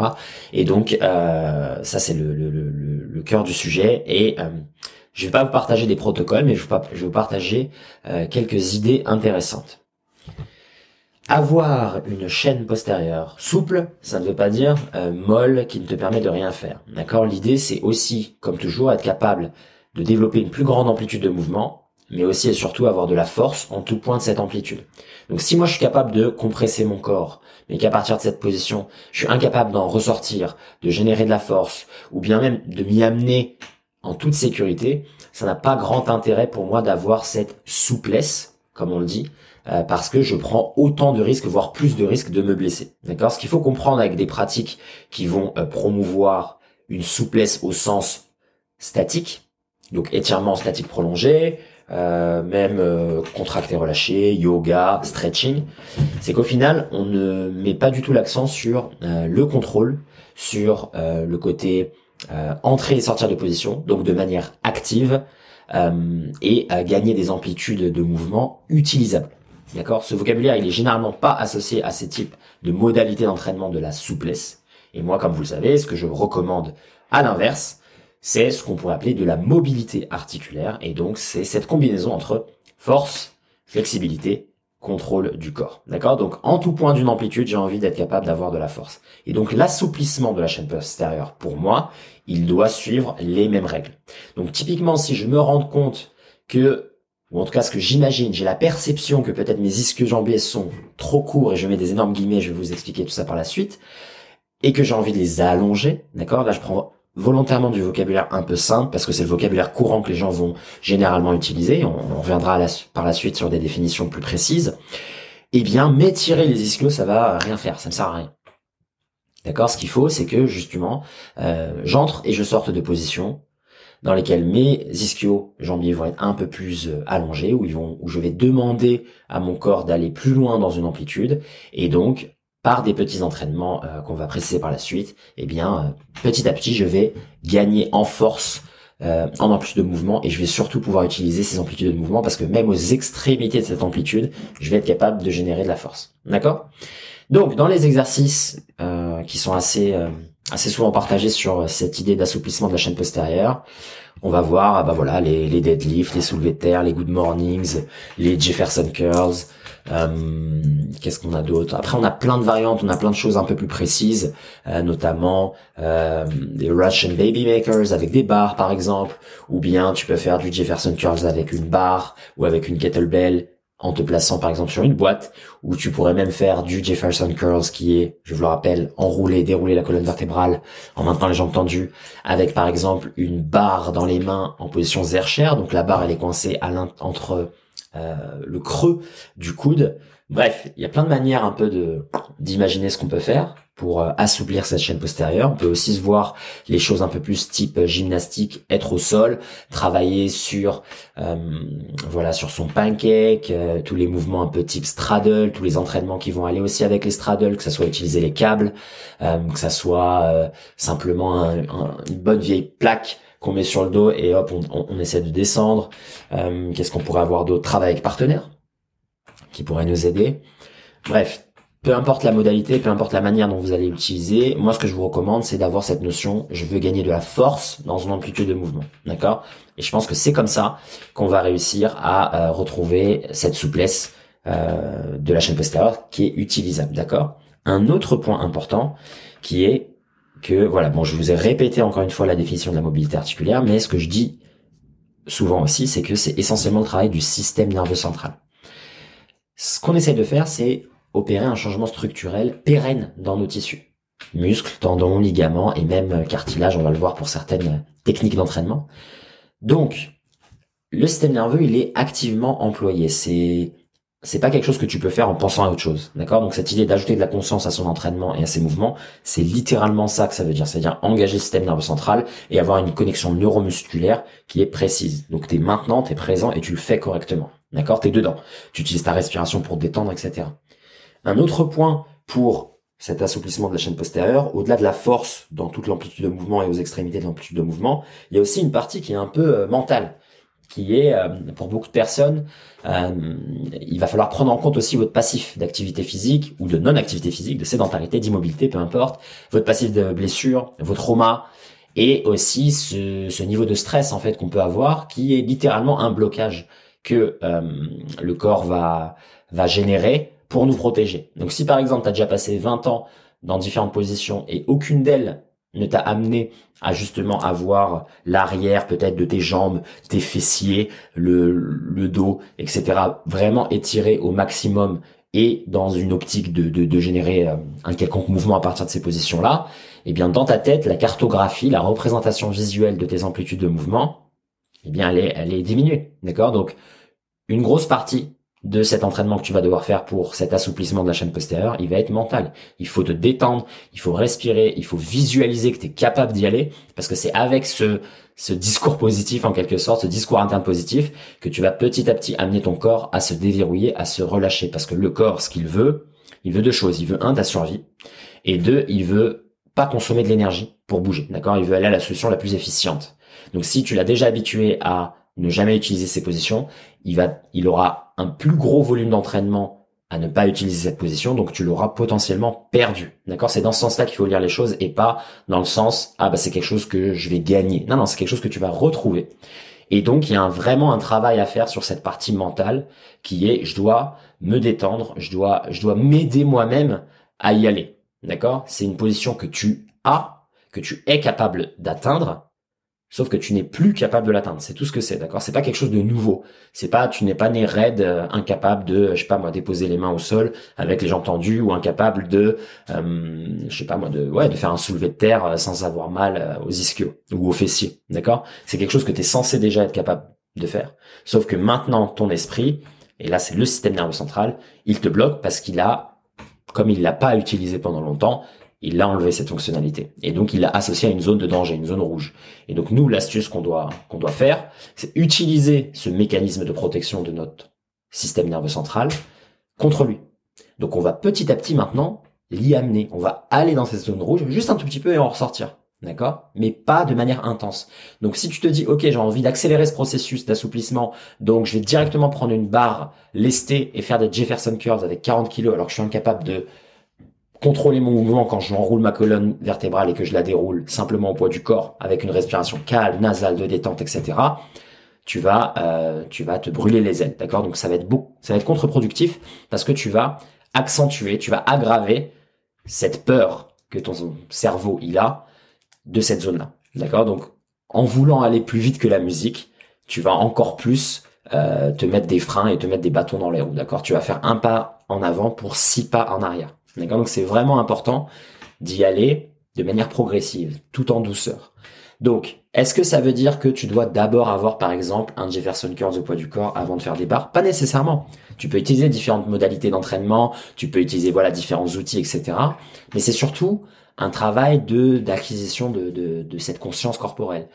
Et donc euh, ça c'est le, le, cœur du sujet. Et je vais pas vous partager des protocoles, mais je vais vous partager quelques idées intéressantes. Avoir une chaîne postérieure souple, ça ne veut pas dire euh, molle qui ne te permet de rien faire. D'accord? L'idée c'est aussi, comme toujours, être capable de développer une plus grande amplitude de mouvement, mais aussi et surtout avoir de la force en tout point de cette amplitude. Donc si moi je suis capable de compresser mon corps, mais qu'à partir de cette position, je suis incapable d'en ressortir, de générer de la force, ou bien même de m'y amener en toute sécurité, ça n'a pas grand intérêt pour moi d'avoir cette souplesse, comme on le dit, euh, parce que je prends autant de risques, voire plus de risques de me blesser. D'accord? Ce qu'il faut comprendre avec des pratiques qui vont euh, promouvoir une souplesse au sens statique, donc étirement statique prolongé, euh, même euh, contracté relâché, yoga, stretching, c'est qu'au final, on ne met pas du tout l'accent sur le contrôle, sur le côté entrer et sortir de position, donc de manière active, et gagner des amplitudes de mouvement utilisables. D'accord? Ce vocabulaire, il est généralement pas associé à ces types de modalités d'entraînement de la souplesse. Et moi, comme vous le savez, ce que je recommande à l'inverse, c'est ce qu'on pourrait appeler de la mobilité articulaire. Et donc, c'est cette combinaison entre force, flexibilité, contrôle du corps. D'accord? Donc, en tout point d'une amplitude, j'ai envie d'être capable d'avoir de la force. Et donc, l'assouplissement de la chaîne postérieure, pour moi, il doit suivre les mêmes règles. Donc, typiquement, si je me rends compte que ou en tout cas ce que j'imagine, j'ai la perception que peut-être mes ischios jambiers sont trop courts, et je mets des énormes guillemets, je vais vous expliquer tout ça par la suite, et que j'ai envie de les allonger, d'accord? Là, je prends volontairement du vocabulaire un peu simple, parce que c'est le vocabulaire courant que les gens vont généralement utiliser, on, reviendra par la suite sur des définitions plus précises, eh bien, m'étirer les ischios, ça va rien faire, ça ne sert à rien. D'accord? Ce qu'il faut, c'est que, justement, euh, j'entre et je sorte de position, dans lesquels mes ischios jambiers vont être un peu plus euh, allongés, où ils vont, où je vais demander à mon corps d'aller plus loin dans une amplitude, et donc par des petits entraînements euh, qu'on va préciser par la suite, eh bien euh, petit à petit je vais gagner en force en amplitude de mouvement. Et je vais surtout pouvoir utiliser ces amplitudes de mouvement parce que même aux extrémités de cette amplitude, je vais être capable de générer de la force. D'accord? Donc dans les exercices qui sont assez assez souvent partagé sur cette idée d'assouplissement de la chaîne postérieure. On va voir, ah bah voilà, les, deadlifts, les soulevés de terre, les good mornings, les Jefferson curls. Euh, Qu'est-ce qu'on a d'autre? Après, on a plein de variantes, on a plein de choses un peu plus précises, euh, notamment euh, des Russian baby makers avec des barres, par exemple, ou bien tu peux faire du Jefferson curls avec une barre ou avec une kettlebell en te plaçant par exemple sur une boîte, où tu pourrais même faire du Jefferson Curls qui est, je vous le rappelle, enrouler, dérouler la colonne vertébrale en maintenant les jambes tendues, avec par exemple une barre dans les mains en position Zercher, donc la barre elle est coincée entre le creux du coude. Bref, il y a plein de manières un peu de d'imaginer ce qu'on peut faire pour euh, assouplir cette chaîne postérieure. On peut aussi se voir les choses un peu plus type euh, gymnastique, être au sol, travailler sur euh, voilà sur son pancake, tous les mouvements un peu type straddle, tous les entraînements qui vont aller aussi avec les straddles, que ça soit utiliser les câbles, que ça soit simplement une bonne vieille plaque qu'on met sur le dos et hop on, essaie de descendre. Qu'est-ce qu'on pourrait avoir d'autre? Travail avec partenaire qui pourrait nous aider. Bref, peu importe la modalité, peu importe la manière dont vous allez l'utiliser, moi ce que je vous recommande c'est d'avoir cette notion, je veux gagner de la force dans une amplitude de mouvement, d'accord? Et je pense que c'est comme ça qu'on va réussir à euh, retrouver cette souplesse euh, de la chaîne postérieure qui est utilisable, d'accord? Un autre point important qui est que, voilà, bon je vous ai répété encore une fois la définition de la mobilité articulaire, mais ce que je dis souvent aussi, c'est que c'est essentiellement le travail du système nerveux central. Ce qu'on essaie de faire, c'est opérer un changement structurel pérenne dans nos tissus. Muscles, tendons, ligaments et même cartilage, on va le voir pour certaines techniques d'entraînement. Donc, le système nerveux, il est activement employé. C'est c'est pas quelque chose que tu peux faire en pensant à autre chose, d'accord? Donc cette idée d'ajouter de la conscience à son entraînement et à ses mouvements, c'est littéralement ça que ça veut dire, c'est-à-dire engager le système nerveux central et avoir une connexion neuromusculaire qui est précise. Donc tu es maintenant, tu es présent et tu le fais correctement, d'accord? Tu es dedans. Tu utilises ta respiration pour détendre, etc. Un autre point pour cet assouplissement de la chaîne postérieure, au-delà de la force dans toute l'amplitude de mouvement et aux extrémités de l'amplitude de mouvement, il y a aussi une partie qui est un peu euh, mentale qui est euh, pour beaucoup de personnes, euh, il va falloir prendre en compte aussi votre passif d'activité physique ou de non-activité physique, de sédentarité, d'immobilité, peu importe, votre passif de blessure, vos traumas, et aussi ce, niveau de stress en fait qu'on peut avoir, qui est littéralement un blocage que le corps va va générer pour nous protéger. Donc si par exemple tu as déjà passé 20 ans dans différentes positions et aucune d'elles ne t'a amené à justement avoir l'arrière peut-être de tes jambes, tes fessiers, le, dos, etc. vraiment étiré au maximum et dans une optique de, de, de générer euh, un quelconque mouvement à partir de ces positions-là, eh bien dans ta tête, la cartographie, la représentation visuelle de tes amplitudes de mouvement, eh bien elle est, elle est diminuée, d'accord? Donc une grosse partie de cet entraînement que tu vas devoir faire pour cet assouplissement de la chaîne postérieure, il va être mental. Il faut te détendre, il faut respirer, il faut visualiser que tu es capable d'y aller, parce que c'est avec ce, ce discours positif en quelque sorte, ce discours interne positif, que tu vas petit à petit amener ton corps à se déverrouiller, à se relâcher. Parce que le corps, ce qu'il veut, il veut deux choses. Il veut un, ta survie, et deux, il veut pas consommer de l'énergie pour bouger. D'accord? Il veut aller à la solution la plus efficiente. Donc si tu l'as déjà habitué à ne jamais utiliser ces positions, il va, il aura un plus gros volume d'entraînement à ne pas utiliser cette position, donc tu l'auras potentiellement perdu. D'accord? C'est dans ce sens-là qu'il faut lire les choses et pas dans le sens ah bah c'est quelque chose que je vais gagner. Non non, c'est quelque chose que tu vas retrouver. Et donc il y a vraiment un travail à faire sur cette partie mentale qui est je dois me détendre, je dois je dois m'aider moi-même à y aller. D'accord? C'est une position que tu as, que tu es capable d'atteindre Sauf que tu n'es plus capable de l'atteindre. C'est tout ce que c'est, d'accord? C'est pas quelque chose de nouveau. C'est pas, tu n'es pas né raide, euh, incapable de, je sais pas moi, déposer les mains au sol avec les jambes tendues ou incapable de, euh, je sais pas moi, de, ouais, de faire un soulevé de terre euh, sans avoir mal aux ischios ou aux fessiers, d'accord? C'est quelque chose que tu es censé déjà être capable de faire. Sauf que maintenant, ton esprit, et là c'est le système nerveux central, il te bloque parce qu'il a, comme il l'a pas utilisé pendant longtemps, il a enlevé cette fonctionnalité. Et donc, il l'a associé à une zone de danger, une zone rouge. Et donc, nous, l'astuce qu'on doit, qu'on doit faire, c'est utiliser ce mécanisme de protection de notre système nerveux central contre lui. Donc, on va petit à petit maintenant l'y amener. On va aller dans cette zone rouge, juste un tout petit peu et en ressortir. D'accord? Mais pas de manière intense. Donc si tu te dis, ok, j'ai envie d'accélérer ce processus d'assouplissement, donc je vais directement prendre une barre lestée et faire des Jefferson curls avec 40 kilos alors que je suis incapable de contrôler mon mouvement quand je enroule ma colonne vertébrale et que je la déroule simplement au poids du corps avec une respiration calme, nasale, de détente, etc. Tu vas, euh, tu vas te brûler les ailes, d'accord? Donc ça va être beau, ça va être contre-productif parce que tu vas accentuer, tu vas aggraver cette peur que ton cerveau il a de cette zone-là, d'accord? Donc en voulant aller plus vite que la musique, tu vas encore plus euh, te mettre des freins et te mettre des bâtons dans les roues, d'accord? Tu vas faire un pas en avant pour six pas en arrière. Donc c'est vraiment important d'y aller de manière progressive, tout en douceur. Donc, est-ce que ça veut dire que tu dois d'abord avoir, par exemple, un Jefferson Curls au poids du corps avant de faire des barres? Pas nécessairement. Tu peux utiliser différentes modalités d'entraînement, tu peux utiliser voilà différents outils, etc. Mais c'est surtout un travail de d'acquisition de, de, de cette conscience corporelle.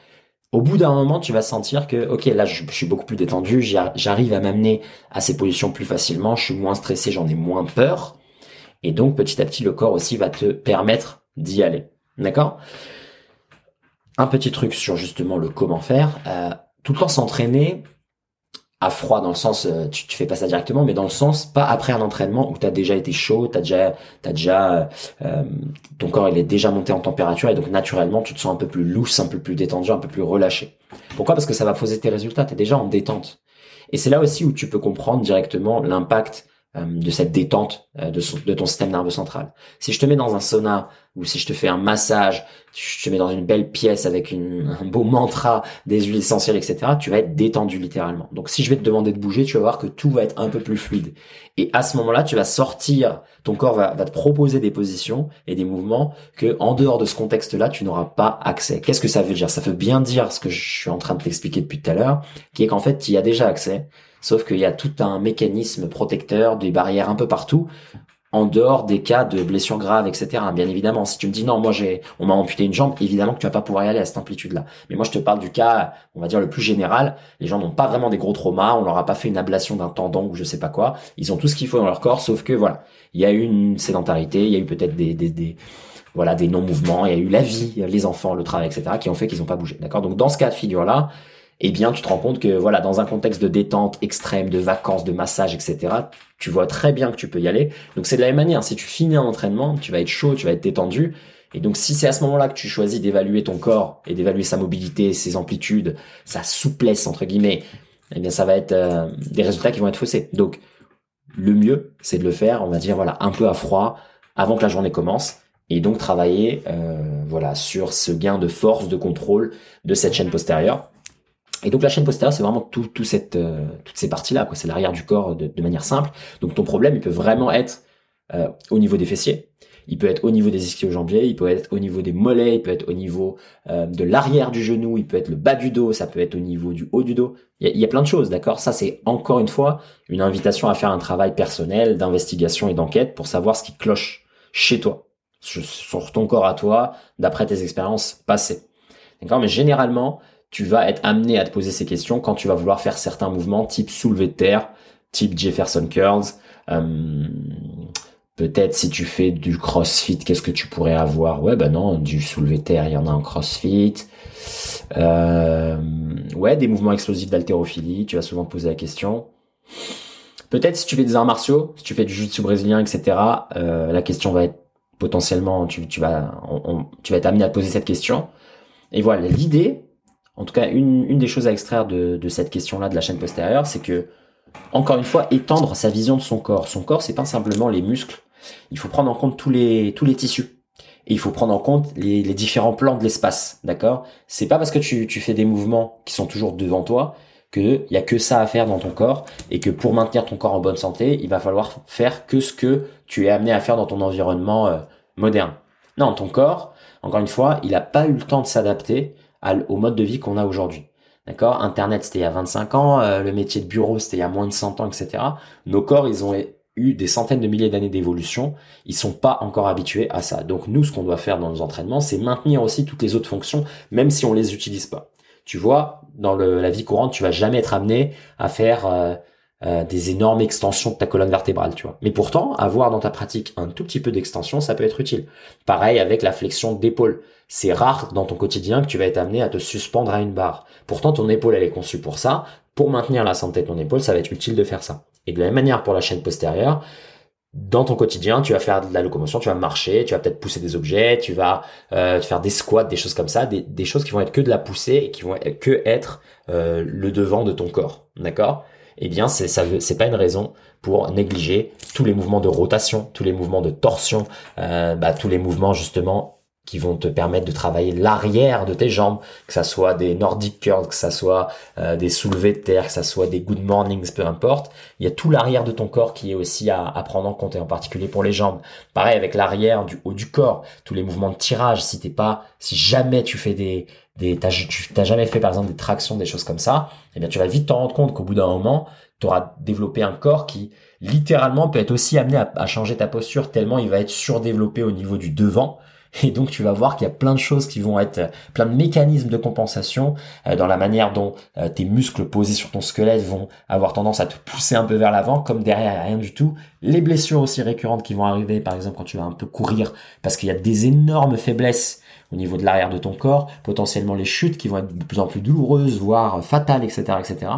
Au bout d'un moment, tu vas sentir que, ok, là, je, suis beaucoup plus détendu, j'arrive à m'amener à ces positions plus facilement, je suis moins stressé, j'en ai moins peur. Et donc, petit à petit, le corps aussi va te permettre d'y aller. D'accord? Un petit truc sur justement le comment faire. Euh, tout le temps s'entraîner à froid dans le sens euh, tu, tu fais pas ça directement mais dans le sens pas après un entraînement où tu as déjà été chaud tu as déjà t'as déjà euh, ton corps il est déjà monté en température et donc naturellement tu te sens un peu plus loose un peu plus détendu un peu plus relâché pourquoi? Parce que ça va poser tes résultats tu es déjà en détente et c'est là aussi où tu peux comprendre directement l'impact de cette détente euh, de, de, ton système nerveux central. Si je te mets dans un sauna ou si je te fais un massage, je te mets dans une belle pièce avec une, un beau mantra, des huiles essentielles, etc., tu vas être détendu littéralement. Donc si je vais te demander de bouger, tu vas voir que tout va être un peu plus fluide. Et à ce moment-là, tu vas sortir, ton corps va, va te proposer des positions et des mouvements que en dehors de ce contexte-là, tu n'auras pas accès. Qu'est-ce que ça veut dire? Ça veut bien dire ce que je suis en train de t'expliquer depuis tout à l'heure, qui est qu'en fait, tu y as déjà accès Sauf qu'il y a tout un mécanisme protecteur, des barrières un peu partout, en dehors des cas de blessures graves, etc. Bien évidemment, si tu me dis non, moi j'ai, on m'a amputé une jambe, évidemment que tu vas pas pouvoir y aller à cette amplitude-là. Mais moi je te parle du cas, on va dire le plus général. Les gens n'ont pas vraiment des gros traumas, on leur a pas fait une ablation d'un tendon ou je sais pas quoi. Ils ont tout ce qu'il faut dans leur corps, sauf que voilà, il y a eu une sédentarité, il y a eu peut-être des, des, des voilà des non-mouvements, il y a eu la vie, les enfants, le travail, etc. qui ont fait qu'ils n'ont pas bougé. D'accord? Donc dans ce cas de figure là eh bien, tu te rends compte que voilà, dans un contexte de détente extrême, de vacances, de massage, etc., tu vois très bien que tu peux y aller. Donc c'est de la même manière. Si tu finis un entraînement, tu vas être chaud, tu vas être détendu. Et donc si c'est à ce moment-là que tu choisis d'évaluer ton corps et d'évaluer sa mobilité, ses amplitudes, sa souplesse entre guillemets, eh bien ça va être euh, des résultats qui vont être faussés. Donc le mieux, c'est de le faire, on va dire voilà, un peu à froid avant que la journée commence et donc travailler euh, voilà sur ce gain de force, de contrôle de cette chaîne postérieure et donc la chaîne postérieure, c'est vraiment tout, tout euh, toutes ces parties-là. C'est l'arrière du corps de, manière simple. Donc ton problème, il peut vraiment être euh, au niveau des fessiers, il peut être au niveau des ischio-jambiers, il peut être au niveau des mollets, il peut être au niveau euh, de l'arrière du genou, il peut être le bas du dos, ça peut être au niveau du haut du dos. Il y a plein de choses, d'accord? Ça, c'est encore une fois une invitation à faire un travail personnel d'investigation et d'enquête pour savoir ce qui cloche chez toi, sur ton corps à toi, d'après tes expériences passées. D'accord? Mais généralement, tu vas être amené à te poser ces questions quand tu vas vouloir faire certains mouvements type soulevé de terre, type Jefferson curls. Euh, peut-être si tu fais du crossfit, qu'est-ce que tu pourrais avoir? Ouais, ben non, du soulevé terre, il y en a en crossfit. Euh, ouais, des mouvements explosifs d'haltérophilie, tu vas souvent poser la question. Peut-être si tu fais des arts martiaux, si tu fais du jiu-jitsu brésilien, etc., euh, la question va être potentiellement, tu, tu vas, tu vas être amené à te poser cette question. Et voilà, l'idée, en tout cas, une, une des choses à extraire de, de cette question-là de la chaîne postérieure, c'est que, encore une fois, étendre sa vision de son corps. Son corps, c'est pas simplement les muscles. Il faut prendre en compte tous les, tous les tissus. Et il faut prendre en compte les, les différents plans de l'espace, d'accord? C'est pas parce que tu, tu fais des mouvements qui sont toujours devant toi qu'il y a que ça à faire dans ton corps et que pour maintenir ton corps en bonne santé, il va falloir faire que ce que tu es amené à faire dans ton environnement euh, moderne. Non, ton corps, encore une fois, il n'a pas eu le temps de s'adapter au mode de vie qu'on a aujourd'hui. D'accord? Internet, c'était il y a 25 ans, euh, le métier de bureau, c'était il y a moins de 100 ans, etc. Nos corps, ils ont eu des centaines de milliers d'années d'évolution, ils sont pas encore habitués à ça. Donc nous, ce qu'on doit faire dans nos entraînements, c'est maintenir aussi toutes les autres fonctions, même si on les utilise pas. Tu vois, dans la vie courante, tu vas jamais être amené à faire euh, euh, des énormes extensions de ta colonne vertébrale, tu vois. Mais pourtant, avoir dans ta pratique un tout petit peu d'extension, ça peut être utile. Pareil avec la flexion d'épaule. C'est rare dans ton quotidien que tu vas être amené à te suspendre à une barre. Pourtant, ton épaule, elle est conçue pour ça. Pour maintenir la santé de ton épaule, ça va être utile de faire ça. Et de la même manière pour la chaîne postérieure, dans ton quotidien, tu vas faire de la locomotion, tu vas marcher, tu vas peut-être pousser des objets, tu vas euh, faire des squats, des choses comme ça, des, choses qui vont être que de la poussée et qui vont être, que être euh, le devant de ton corps, d'accord? Eh bien c'est ça c'est pas une raison pour négliger tous les mouvements de rotation, tous les mouvements de torsion, euh, bah, tous les mouvements justement qui vont te permettre de travailler l'arrière de tes jambes, que ça soit des Nordic curls, que ça soit euh, des soulevés de terre, que ça soit des good mornings, peu importe. Il y a tout l'arrière de ton corps qui est aussi à, à, prendre en compte et en particulier pour les jambes. Pareil avec l'arrière du haut du corps, tous les mouvements de tirage. Si t'es pas, si jamais tu fais des, des, t'as, tu t'as jamais fait par exemple des tractions, des choses comme ça, eh bien tu vas vite te rendre compte qu'au bout d'un moment, tu auras développé un corps qui littéralement peut être aussi amené à, à changer ta posture tellement il va être surdéveloppé au niveau du devant et donc tu vas voir qu'il y a plein de choses qui vont être, plein de mécanismes de compensation euh, dans la manière dont euh, tes muscles posés sur ton squelette vont avoir tendance à te pousser un peu vers l'avant, comme derrière rien du tout. Les blessures aussi récurrentes qui vont arriver, par exemple quand tu vas un peu courir, parce qu'il y a des énormes faiblesses au niveau de l'arrière de ton corps, potentiellement les chutes qui vont être de plus en plus douloureuses, voire fatales, etc., etc.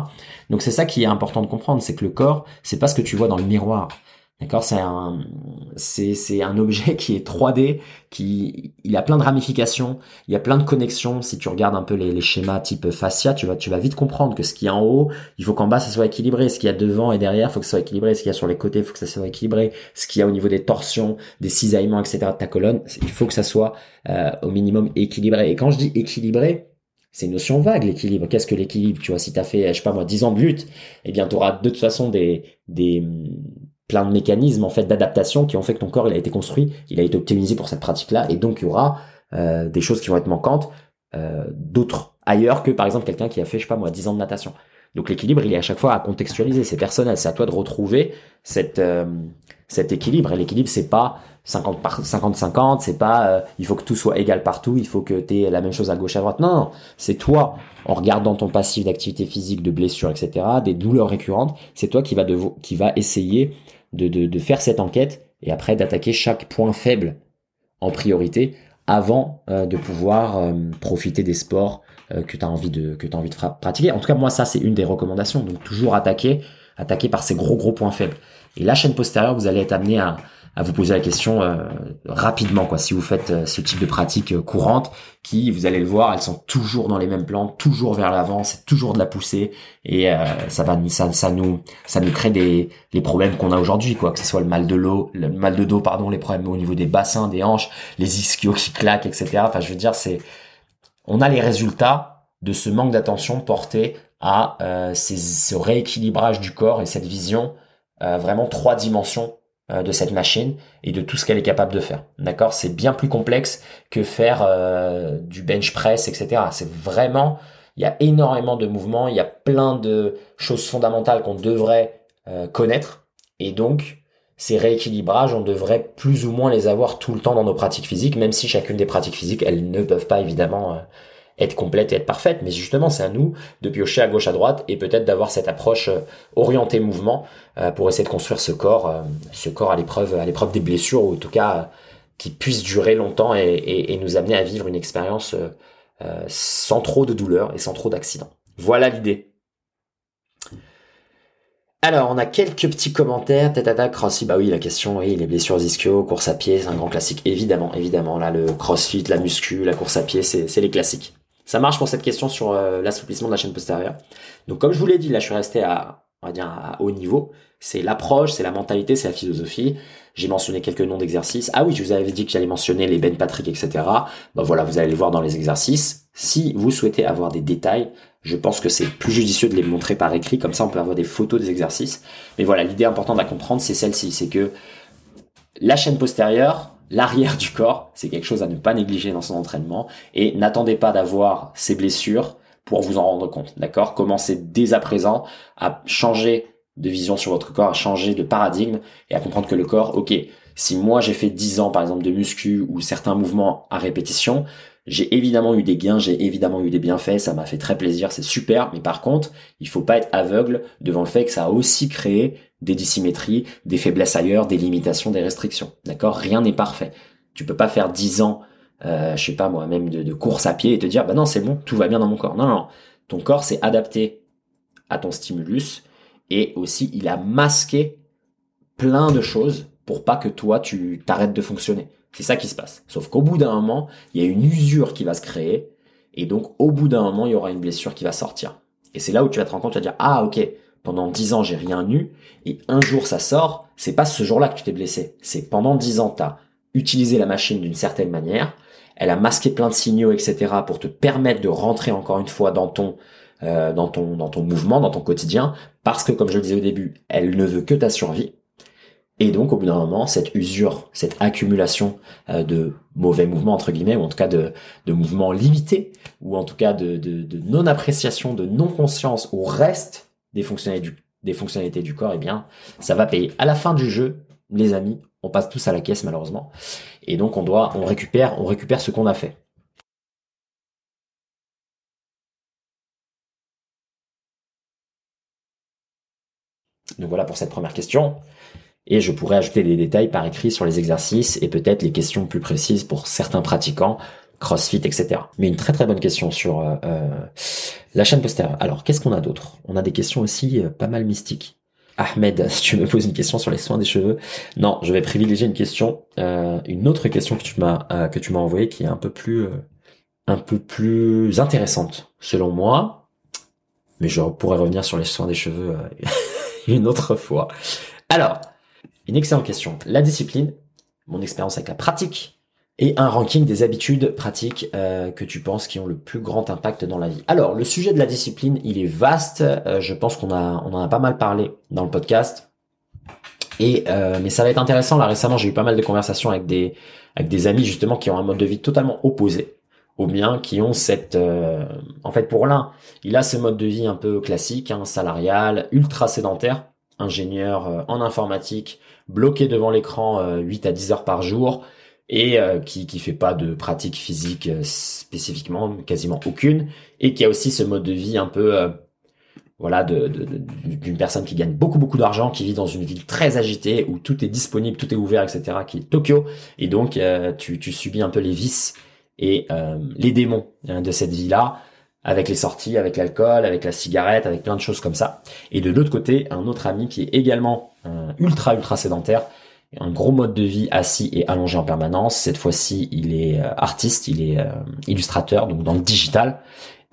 Donc c'est ça qui est important de comprendre, c'est que le corps, c'est pas ce que tu vois dans le miroir. D'accord, c'est un c'est un objet qui est 3D, qui il a plein de ramifications, il y a plein de connexions. Si tu regardes un peu les, les schémas type fascia, tu vas tu vas vite comprendre que ce qui est en haut, il faut qu'en bas ça soit équilibré. Ce qu'il y a devant et derrière, faut que ça soit équilibré. Ce qu'il y a sur les côtés, faut que ça soit équilibré. Ce qu'il y a au niveau des torsions, des cisaillements, etc. de ta colonne, il faut que ça soit euh, au minimum équilibré. Et quand je dis équilibré, c'est une notion vague, l'équilibre. Qu'est-ce que l'équilibre? Tu vois, si tu as fait, je sais pas moi, 10 ans de lutte, eh bien, tu auras de toute façon des, des, plein de mécanismes en fait d'adaptation qui ont fait que ton corps il a été construit, il a été optimisé pour cette pratique-là, et donc il y aura euh, des choses qui vont être manquantes, euh, d'autres ailleurs que par exemple quelqu'un qui a fait je sais pas moi 10 ans de natation. Donc l'équilibre il est à chaque fois à contextualiser, c'est personnel, c'est à toi de retrouver cette euh, cet équilibre. Et l'équilibre c'est pas 50 par 50 50, c'est pas euh, il faut que tout soit égal partout, il faut que tu aies la même chose à gauche à droite. Non, non c'est toi en regardant ton passif d'activité physique, de blessures, etc., des douleurs récurrentes, c'est toi qui va qui va essayer de, de, faire cette enquête et après d'attaquer chaque point faible en priorité avant euh, de pouvoir euh, profiter des sports euh, que tu as envie de que tu envie de pratiquer. En tout cas, moi ça c'est une des recommandations. Donc toujours attaquer attaquer par ces gros gros points faibles. Et la chaîne postérieure, vous allez être amené à à vous poser la question euh, rapidement quoi. Si vous faites euh, ce type de pratique euh, courante qui vous allez le voir elles sont toujours dans les mêmes plans toujours vers l'avant c'est toujours de la poussée et ça va ça, ça nous ça nous crée des les problèmes qu'on a aujourd'hui quoi. Que ce soit le mal de l'eau le mal de dos pardon les problèmes au niveau des bassins des hanches les ischios qui claquent etc enfin je veux dire c'est on a les résultats de ce manque d'attention porté à ces, ce rééquilibrage du corps et cette vision vraiment trois dimensions euh, de cette machine et de tout ce qu'elle est capable de faire. D'accord? C'est bien plus complexe que faire euh, du bench press, etc. C'est vraiment, il y a énormément de mouvements, il y a plein de choses fondamentales qu'on devrait euh, connaître et donc ces rééquilibrages, on devrait plus ou moins les avoir tout le temps dans nos pratiques physiques, même si chacune des pratiques physiques, elles ne peuvent pas évidemment être complète et être parfaite, mais justement c'est à nous de piocher à gauche à droite et peut-être d'avoir cette approche euh, orientée mouvement euh, pour essayer de construire ce corps, euh, ce corps à l'épreuve, à l'épreuve des blessures ou en tout cas qui puisse durer longtemps et, nous amener à vivre une expérience sans trop de douleur et sans trop d'accidents. Voilà l'idée. Alors, on a quelques petits commentaires. Tête crossfit. Bah oui, la question, oui, les blessures ischio, course à pied, c'est un grand classique. Évidemment, évidemment. Là, le crossfit, la muscu, la course à pied, c'est les classiques. Ça marche pour cette question sur euh, l'assouplissement de la chaîne postérieure. Donc comme je vous l'ai dit, là je suis resté à, on va dire, à haut niveau. C'est l'approche, c'est la mentalité, c'est la philosophie. J'ai mentionné quelques noms d'exercices. Ah oui, je vous avais dit que j'allais mentionner les Ben Patrick, etc. Ben voilà, vous allez les voir dans les exercices. Si vous souhaitez avoir des détails, je pense que c'est plus judicieux de les montrer par écrit, comme ça on peut avoir des photos des exercices. Mais voilà, l'idée importante à comprendre, c'est celle-ci, c'est que la chaîne postérieure, l'arrière du corps, c'est quelque chose à ne pas négliger dans son entraînement. Et n'attendez pas d'avoir ces blessures pour vous en rendre compte, d'accord? Commencez dès à présent à changer de vision sur votre corps, à changer de paradigme et à comprendre que le corps, ok, si moi j'ai fait 10 ans par exemple de muscu ou certains mouvements à répétition, j'ai évidemment eu des gains, j'ai évidemment eu des bienfaits, ça m'a fait très plaisir, c'est super, mais par contre, il faut pas être aveugle devant le fait que ça a aussi créé des dissymétries, des faiblesses ailleurs, des limitations, des restrictions. D'accord? Rien n'est parfait. Tu peux pas faire 10 ans, euh, je sais pas moi, même de, course à pied et te dire bah non c'est bon, tout va bien dans mon corps. Non non, ton corps s'est adapté à ton stimulus et aussi il a masqué plein de choses pour pas que toi tu t'arrêtes de fonctionner. C'est ça qui se passe. Sauf qu'au bout d'un moment, il y a une usure qui va se créer et donc au bout d'un moment, il y aura une blessure qui va sortir. Et c'est là où tu vas te rendre compte, tu vas dire ah ok, pendant dix ans j'ai rien eu et un jour ça sort, c'est pas ce jour-là que tu t'es blessé. C'est pendant dix ans tu as utilisé la machine d'une certaine manière, elle a masqué plein de signaux, etc. pour te permettre de rentrer encore une fois dans ton euh, dans ton dans ton mouvement, dans ton quotidien, parce que comme je le disais au début, elle ne veut que ta survie. Et donc, au bout d'un moment, cette usure, cette accumulation euh, de mauvais mouvements, entre guillemets, ou en tout cas de, de mouvements limités, ou en tout cas de, de, non-appréciation, de non-conscience au reste des fonctionnalités, du, des fonctionnalités du corps, eh bien, ça va payer. À la fin du jeu, les amis, on passe tous à la caisse, malheureusement. Et donc, on doit, on récupère, on récupère ce qu'on a fait. Donc voilà pour cette première question et je pourrais ajouter des détails par écrit sur les exercices et peut-être les questions plus précises pour certains pratiquants, CrossFit, etc. Mais une très très bonne question sur euh, euh, la chaîne postérieure. Alors, qu'est-ce qu'on a d'autre? On a des questions aussi euh, pas mal mystiques. Ahmed, si tu me poses une question sur les soins des cheveux, non, je vais privilégier une question, une autre question que tu m'as que tu m'as envoyée qui est un peu plus un peu plus intéressante selon moi, mais je pourrais revenir sur les soins des cheveux une autre fois. Alors, une excellente question. La discipline, mon expérience avec la pratique, et un ranking des habitudes pratiques euh, que tu penses qui ont le plus grand impact dans la vie. Alors, le sujet de la discipline, il est vaste. Euh, je pense qu'on en a pas mal parlé dans le podcast. Et euh, mais ça va être intéressant. Là, récemment, j'ai eu pas mal de conversations avec des amis justement qui ont un mode de vie totalement opposé au mien, qui ont cette, en fait, pour l'un, il a ce mode de vie un peu classique, hein, salarial, ultra sédentaire, ingénieur en informatique, bloqué devant l'écran 8 euh, à 10 heures par jour et euh, qui qui fait pas de pratique physique euh, spécifiquement, quasiment aucune, et qui a aussi ce mode de vie un peu voilà d'une personne qui gagne beaucoup beaucoup d'argent, qui vit dans une ville très agitée où tout est disponible, tout est ouvert, etc. qui est Tokyo, et donc tu, tu subis un peu les vices et les démons hein, de cette vie là avec les sorties, avec l'alcool, avec la cigarette, avec plein de choses comme ça. Et de l'autre côté, un autre ami qui est également euh, ultra ultra sédentaire, un gros mode de vie assis et allongé en permanence. Cette fois-ci, il est euh, artiste, il est euh, illustrateur, donc dans le digital,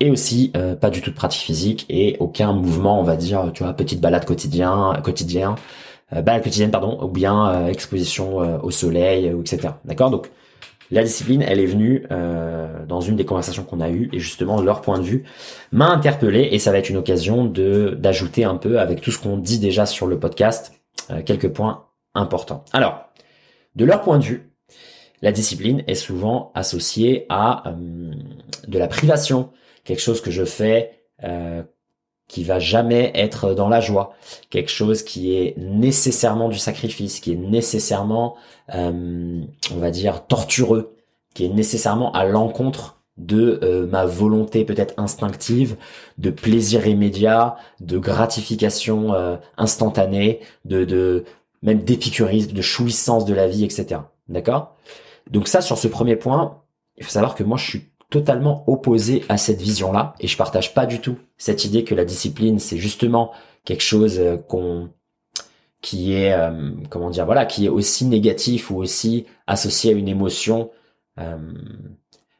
et aussi pas du tout de pratique physique et aucun mouvement, on va dire, tu vois, petite balade quotidien, quotidien, balade quotidienne, pardon, ou bien exposition au soleil, etc. D'accord, donc la discipline, elle est venue euh, dans une des conversations qu'on a eues et justement leur point de vue m'a interpellé et ça va être une occasion de d'ajouter un peu avec tout ce qu'on dit déjà sur le podcast euh, quelques points importants. Alors, de leur point de vue, la discipline est souvent associée à euh, de la privation, quelque chose que je fais qui va jamais être dans la joie, quelque chose qui est nécessairement du sacrifice, qui est nécessairement, euh, on va dire, tortureux, qui est nécessairement à l'encontre de euh, ma volonté peut-être instinctive, de plaisir immédiat, de gratification euh, instantanée, de, de même d'épicurisme, de jouissance de la vie, etc. D'accord? Donc ça, sur ce premier point, il faut savoir que moi, je suis totalement opposé à cette vision-là. Et je partage pas du tout cette idée que la discipline c'est justement quelque chose euh, qu'on qui est euh, comment dire voilà qui est aussi négatif ou aussi associé à une émotion euh,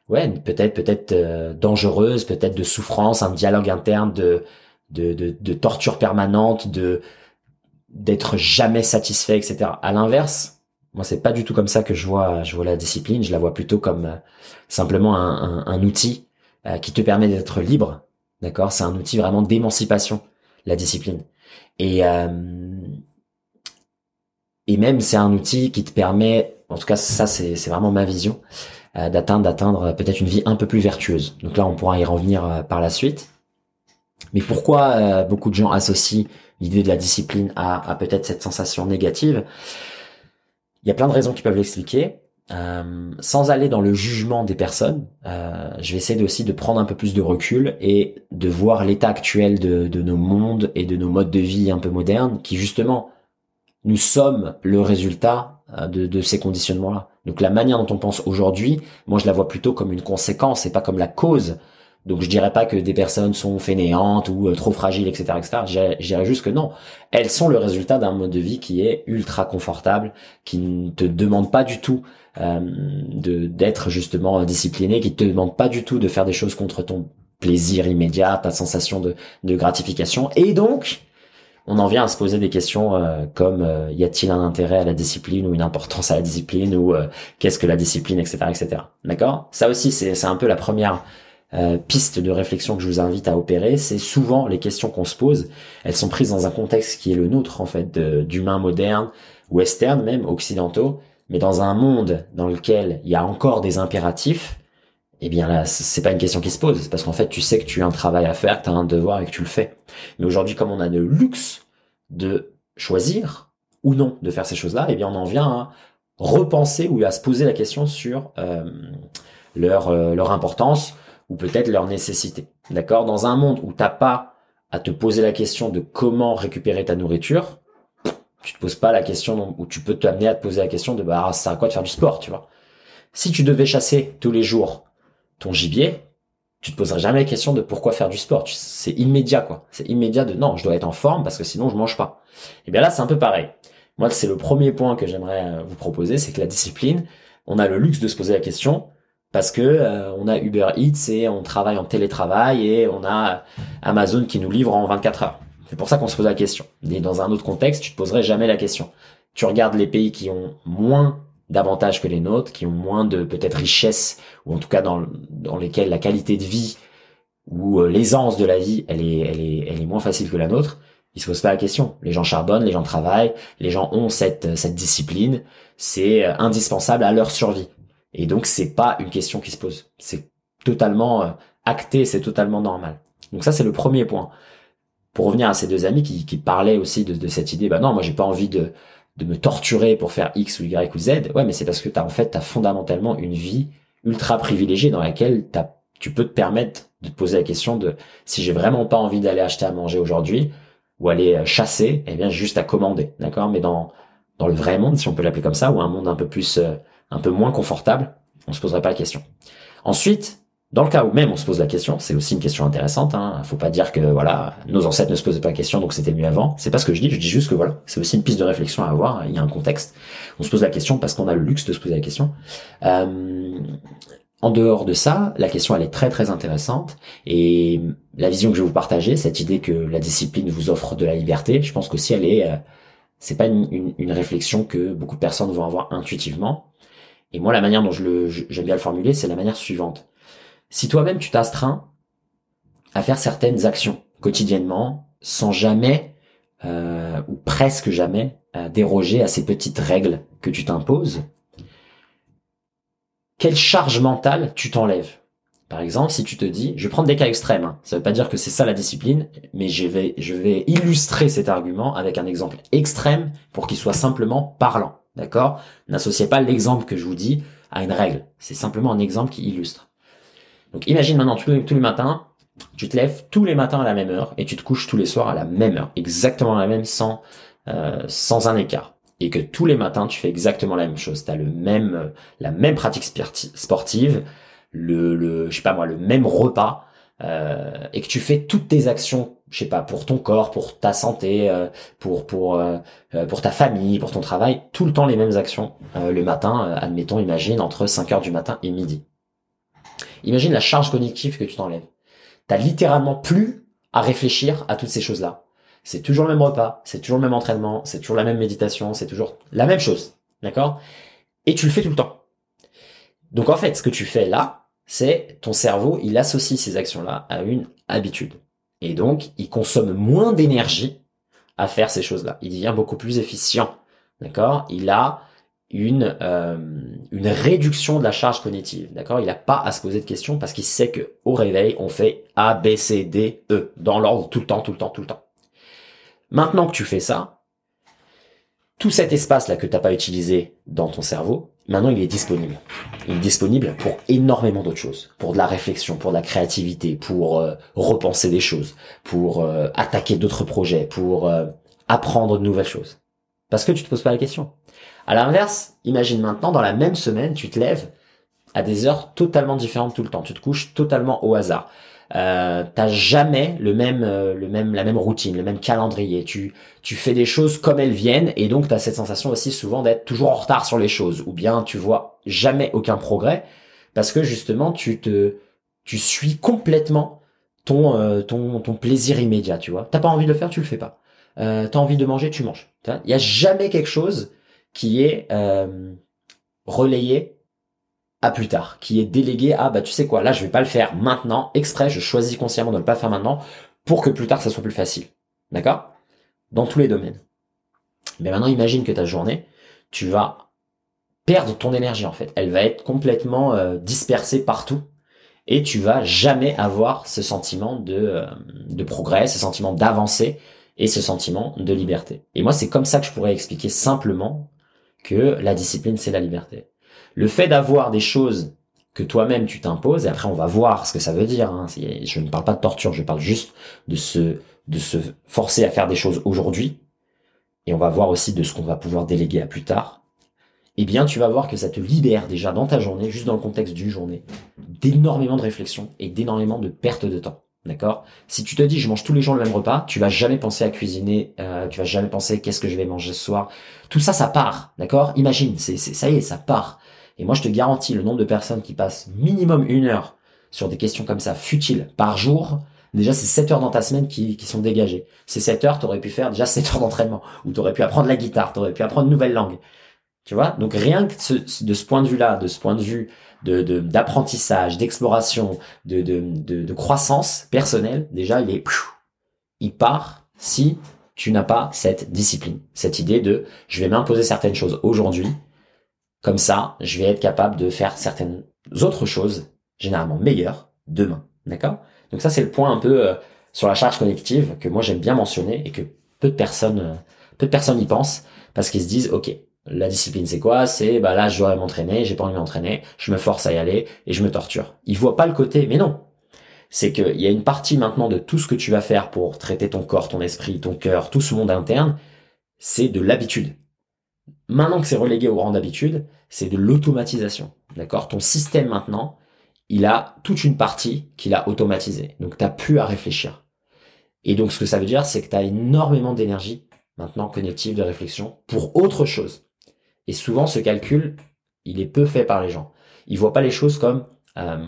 ouais peut-être peut-être dangereuse peut-être de souffrance un dialogue interne de de, de, de torture permanente de d'être jamais satisfait etc à l'inverse moi, c'est pas du tout comme ça que je vois, je vois la discipline. Je la vois plutôt comme euh, simplement un, un, outil euh, qui te permet d'être libre. D'accord? C'est un outil vraiment d'émancipation, la discipline. Et euh, et même c'est un outil qui te permet, en tout cas ça c'est vraiment ma vision, d'atteindre d'atteindre peut-être une vie un peu plus vertueuse. Donc là, on pourra y revenir par la suite. Mais pourquoi beaucoup de gens associent l'idée de la discipline à, à peut-être cette sensation négative? Il y a plein de raisons qui peuvent l'expliquer. Euh, sans aller dans le jugement des personnes, euh, je vais essayer aussi de prendre un peu plus de recul et de voir l'état actuel de, de, nos mondes et de nos modes de vie un peu modernes, qui justement, nous sommes le résultat euh, de, de ces conditionnements-là. Donc la manière dont on pense aujourd'hui, moi je la vois plutôt comme une conséquence et pas comme la cause donc je dirais pas que des personnes sont fainéantes ou euh, trop fragiles, etc., etc. Je dirais, juste que non, elles sont le résultat d'un mode de vie qui est ultra confortable, qui ne te demande pas du tout euh, d'être justement discipliné, qui te demande pas du tout de faire des choses contre ton plaisir immédiat, ta sensation de, gratification. Et donc, on en vient à se poser des questions euh, comme euh, y a-t-il un intérêt à la discipline ou une importance à la discipline ou euh, qu'est-ce que la discipline, etc., etc. D'accord? Ça aussi, c'est un peu la première piste de réflexion que je vous invite à opérer. C'est souvent les questions qu'on se pose, elles sont prises dans un contexte qui est le nôtre en fait, d'humains modernes, western même, occidentaux, mais dans un monde dans lequel il y a encore des impératifs, eh bien là, c'est pas une question qui se pose, parce qu'en fait, tu sais que tu as un travail à faire, tu as un devoir et que tu le fais. Mais aujourd'hui, comme on a le luxe de choisir ou non de faire ces choses-là, eh bien on en vient à repenser ou à se poser la question sur euh, leur, euh, leur importance ou peut-être leur nécessité. D'accord? Dans un monde où t'as pas à te poser la question de comment récupérer ta nourriture, tu te poses pas la question où tu peux t'amener à te poser la question de bah ça à quoi de faire du sport, tu vois? Si tu devais chasser tous les jours ton gibier, tu te poserais jamais la question de pourquoi faire du sport. C'est immédiat, quoi. C'est immédiat de non, je dois être en forme parce que sinon je mange pas. Et bien là, c'est un peu pareil. Moi, c'est le premier point que j'aimerais euh, vous proposer, c'est que la discipline, on a le luxe de se poser la question parce que euh, on a Uber Eats et on travaille en télétravail et on a Amazon qui nous livre en 24 heures. C'est pour ça qu'on se pose la question. Et dans un autre contexte, tu te poserais jamais la question. Tu regardes les pays qui ont moins davantage que les nôtres, qui ont moins de peut-être richesse, ou en tout cas dans, dans lesquels la qualité de vie ou euh, l'aisance de la vie, elle est, elle est, elle est moins facile que la nôtre, ils se posent pas la question. Les gens charbonnent, les gens travaillent, les gens ont cette, cette discipline, c'est euh, indispensable à leur survie. Et donc c'est pas une question qui se pose. C'est totalement euh, acté, c'est totalement normal. Donc ça c'est le premier point. Pour revenir à ces deux amis qui, qui parlaient aussi de, de cette idée, bah non, moi j'ai pas envie de, de me torturer pour faire X ou Y ou Z. Ouais, mais c'est parce que t'as en fait t'as fondamentalement une vie ultra privilégiée dans laquelle t'as, tu peux te permettre de te poser la question de si j'ai vraiment pas envie d'aller acheter à manger aujourd'hui ou aller euh, chasser, eh bien juste à commander, d'accord? Mais dans dans le vrai monde, si on peut l'appeler comme ça, ou un monde un peu plus euh, un peu moins confortable, on se poserait pas la question. Ensuite, dans le cas où même on se pose la question, c'est aussi une question intéressante. Hein. Faut pas dire que voilà, nos ancêtres ne se posaient pas la question, donc c'était mieux avant. C'est pas ce que je dis. Je dis juste que voilà, c'est aussi une piste de réflexion à avoir. Il y a un contexte. On se pose la question parce qu'on a le luxe de se poser la question. Euh, en dehors de ça, la question elle est très très intéressante et la vision que je vais vous partager, cette idée que la discipline vous offre de la liberté, je pense qu'aussi elle est, euh, c'est pas une, une, réflexion que beaucoup de personnes vont avoir intuitivement. Et moi, la manière dont je le, j'aime bien le formuler, c'est la manière suivante si toi-même tu t'astreins à faire certaines actions quotidiennement sans jamais euh, ou presque jamais euh, déroger à ces petites règles que tu t'imposes, quelle charge mentale tu t'enlèves? Par exemple, si tu te dis, je vais prendre des cas extrêmes, hein. ça veut pas dire que c'est ça la discipline, mais je vais illustrer cet argument avec un exemple extrême pour qu'il soit simplement parlant. D'accord? N'associez pas l'exemple que je vous dis à une règle. C'est simplement un exemple qui illustre. Donc imagine maintenant tous les, tous les matins, tu te lèves tous les matins à la même heure et tu te couches tous les soirs à la même heure, exactement la même sans euh, sans un écart. Et que tous les matins tu fais exactement la même chose. Tu as le même euh, la même pratique sportive, le, le je sais pas moi le même repas euh, et que tu fais toutes tes actions, je sais pas pour ton corps, pour ta santé, euh, pour pour euh, pour ta famille, pour ton travail, tout le temps les mêmes actions le matin, admettons imagine entre 5 heures du matin et midi. Imagine la charge cognitive que tu t'enlèves. T'as littéralement plus à réfléchir à toutes ces choses-là. C'est toujours le même repas, c'est toujours le même entraînement, c'est toujours la même méditation, c'est toujours la même chose. D'accord? Et tu le fais tout le temps. Donc en fait, ce que tu fais là, c'est ton cerveau, il associe ces actions-là à une habitude. Et donc, il consomme moins d'énergie à faire ces choses-là. Il devient beaucoup plus efficient. D'accord? Il a une, euh, une réduction de la charge cognitive. D'accord? Il n'a pas à se poser de questions parce qu'il sait que au réveil, on fait A, B, C, D, E dans l'ordre tout le temps, tout le temps, tout le temps. Maintenant que tu fais ça, tout cet espace-là que tu n'as pas utilisé dans ton cerveau, maintenant il est disponible. Il est disponible pour énormément d'autres choses, pour de la réflexion, pour de la créativité, pour euh, repenser des choses, pour euh, attaquer d'autres projets, pour apprendre de nouvelles choses. Parce que tu te poses pas la question. À l'inverse, imagine maintenant, dans la même semaine, tu te lèves à des heures totalement différentes tout le temps. Tu te couches totalement au hasard. Euh, t'as jamais le même, euh, le même, la même routine, le même calendrier. Tu, tu fais des choses comme elles viennent et donc t'as cette sensation aussi souvent d'être toujours en retard sur les choses ou bien tu vois jamais aucun progrès parce que justement tu te, tu suis complètement ton, euh, ton, ton plaisir immédiat. Tu vois, t'as pas envie de le faire, tu le fais pas. euh, t'as envie de manger, tu manges. Il n'y a jamais quelque chose qui est euh, relayé à plus tard, qui est délégué à bah tu sais quoi, là je vais pas le faire maintenant, exprès, je choisis consciemment de ne pas le faire maintenant pour que plus tard ça soit plus facile. D'accord? Dans tous les domaines. Mais maintenant imagine que ta journée, tu vas perdre ton énergie en fait. Elle va être complètement euh, dispersée partout et tu vas jamais avoir ce sentiment de, euh, de progrès, ce sentiment d'avancée et ce sentiment de liberté. Et moi, c'est comme ça que je pourrais expliquer simplement que la discipline, c'est la liberté. Le fait d'avoir des choses que toi-même tu t'imposes, et après on va voir ce que ça veut dire. Hein. Je ne parle pas de torture, je parle juste de se, de se forcer à faire des choses aujourd'hui, et on va voir aussi de ce qu'on va pouvoir déléguer à plus tard. Eh bien, tu vas voir que ça te libère déjà dans ta journée, juste dans le contexte d'une journée, d'énormément de réflexion et d'énormément de perte de temps. D'accord? Si tu te dis je mange tous les jours le même repas, tu vas jamais penser à cuisiner, euh, tu vas jamais penser qu'est-ce que je vais manger ce soir. Tout ça, ça part, d'accord? Imagine, c'est, ça y est, ça part. Et moi, je te garantis le nombre de personnes qui passent minimum une heure sur des questions comme ça, futiles, par jour. Déjà, c'est 7 heures dans ta semaine qui, qui sont dégagées. Ces 7 heures, t'aurais pu faire déjà 7 heures d'entraînement, ou t'aurais pu apprendre la guitare, t'aurais pu apprendre une nouvelle langue. Tu vois? Donc rien que de ce point de vue-là, de ce point de vue de d'apprentissage, d'exploration, de, de, de, croissance personnelle, déjà il est il part si tu n'as pas cette discipline, cette idée de je vais m'imposer certaines choses aujourd'hui, comme ça je vais être capable de faire certaines autres choses, généralement meilleures, demain. D'accord? Donc ça c'est le point un peu euh, sur la charge collective que moi j'aime bien mentionner et que peu de personnes euh, peu de personnes y pensent parce qu'ils se disent ok la discipline, c'est quoi? C'est bah là, je dois m'entraîner, j'ai pas envie de m'entraîner, je me force à y aller et je me torture. Il voit pas le côté, mais non. C'est qu'il y a une partie maintenant de tout ce que tu vas faire pour traiter ton corps, ton esprit, ton cœur, tout ce monde interne, c'est de l'habitude. Maintenant que c'est relégué au rang d'habitude, c'est de l'automatisation. D'accord? Ton système maintenant, il a toute une partie qu'il a automatisée. Donc t'as plus à réfléchir. Et donc ce que ça veut dire, c'est que tu as énormément d'énergie maintenant cognitive de réflexion pour autre chose. Et souvent, ce calcul, il est peu fait par les gens. Ils voient pas les choses comme euh,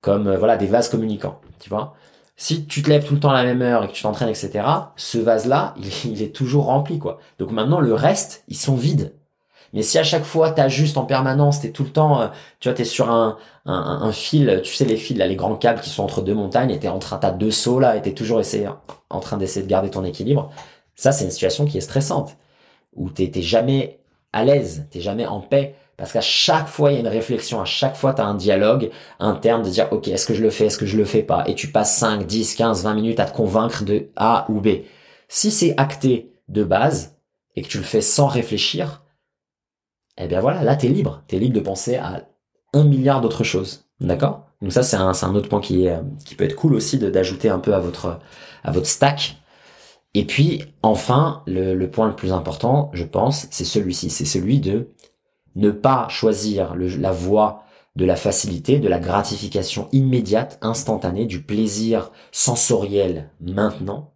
comme euh, voilà des vases communicants. Tu vois? Si tu te lèves tout le temps à la même heure et que tu t'entraînes, etc., ce vase-là, il, est toujours rempli, quoi. Donc maintenant, le reste, ils sont vides. Mais si à chaque fois tu ajustes en permanence, t'es tout le temps, euh, tu vois, t'es sur un, un, un, fil, tu sais les fils là, les grands câbles qui sont entre deux montagnes, et t'es en train, t'as deux sauts là, et t'es toujours essayé, en train d'essayer de garder ton équilibre. Ça, c'est une situation qui est stressante, où t'es jamais à l'aise, t'es jamais en paix. Parce qu'à chaque fois, il y a une réflexion, à chaque fois, tu as un dialogue interne de dire, OK, est-ce que je le fais, est-ce que je le fais pas? Et tu passes 5, 10, 15, 20 minutes à te convaincre de A ou B. Si c'est acté de base et que tu le fais sans réfléchir, eh bien voilà, là, tu es libre. Tu es libre de penser à un milliard d'autres choses. D'accord? Donc ça, c'est un, un, autre point qui, est, qui peut être cool aussi d'ajouter un peu à votre, à votre stack et puis, enfin, le, point le plus important, je pense, c'est celui-ci. C'est celui de ne pas choisir la voie de la facilité, de la gratification immédiate, instantanée, du plaisir sensoriel maintenant,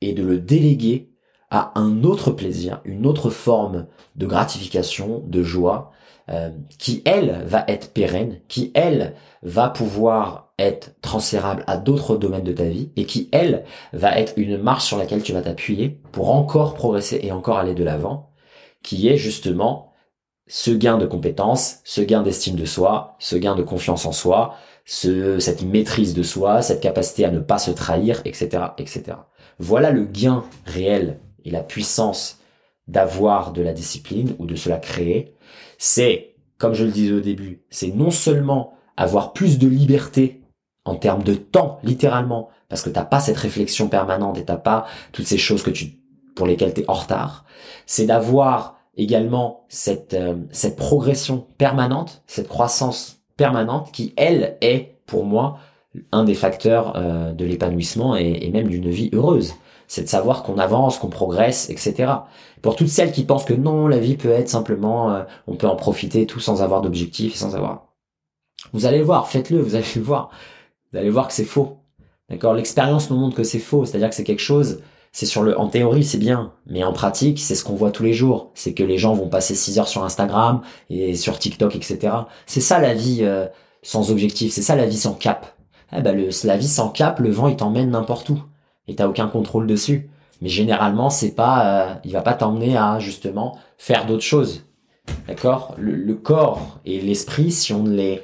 et de le déléguer à un autre plaisir, une autre forme de gratification, de joie, euh, qui elle va être pérenne, qui elle va pouvoir être transférable à d'autres domaines de ta vie et qui, elle, va être une marche sur laquelle tu vas t'appuyer pour encore progresser et encore aller de l'avant, qui est justement ce gain de compétence, ce gain d'estime de soi, ce gain de confiance en soi, ce, cette maîtrise de soi, cette capacité à ne pas se trahir, etc., etc. Voilà le gain réel et la puissance d'avoir de la discipline ou de se la créer. C'est, comme je le disais au début, c'est non seulement avoir plus de liberté en termes de temps, littéralement, parce que t'as pas cette réflexion permanente et t'as pas toutes ces choses que tu, pour lesquelles tu es en retard, c'est d'avoir également cette, euh, cette progression permanente, cette croissance permanente qui, elle, est, pour moi, un des facteurs euh, de l'épanouissement et, même d'une vie heureuse. C'est de savoir qu'on avance, qu'on progresse, etc. Pour toutes celles qui pensent que non, la vie peut être simplement, euh, on peut en profiter tout sans avoir d'objectif et sans avoir. Vous allez le voir, faites-le, vous allez le voir vous allez voir que c'est faux. D'accord? L'expérience nous montre que c'est faux, c'est-à-dire que c'est quelque chose, c'est sur le, en théorie c'est bien, mais en pratique c'est ce qu'on voit tous les jours, c'est que les gens vont passer 6 heures sur Instagram et sur TikTok, etc. C'est ça la vie euh, sans objectif, c'est ça la vie sans cap. Eh ben le, la vie sans cap, le vent il t'emmène n'importe où et t'as aucun contrôle dessus. Mais généralement, c'est pas, euh, il va pas t'emmener à justement faire d'autres choses. D'accord? Le, corps et l'esprit, si on ne les,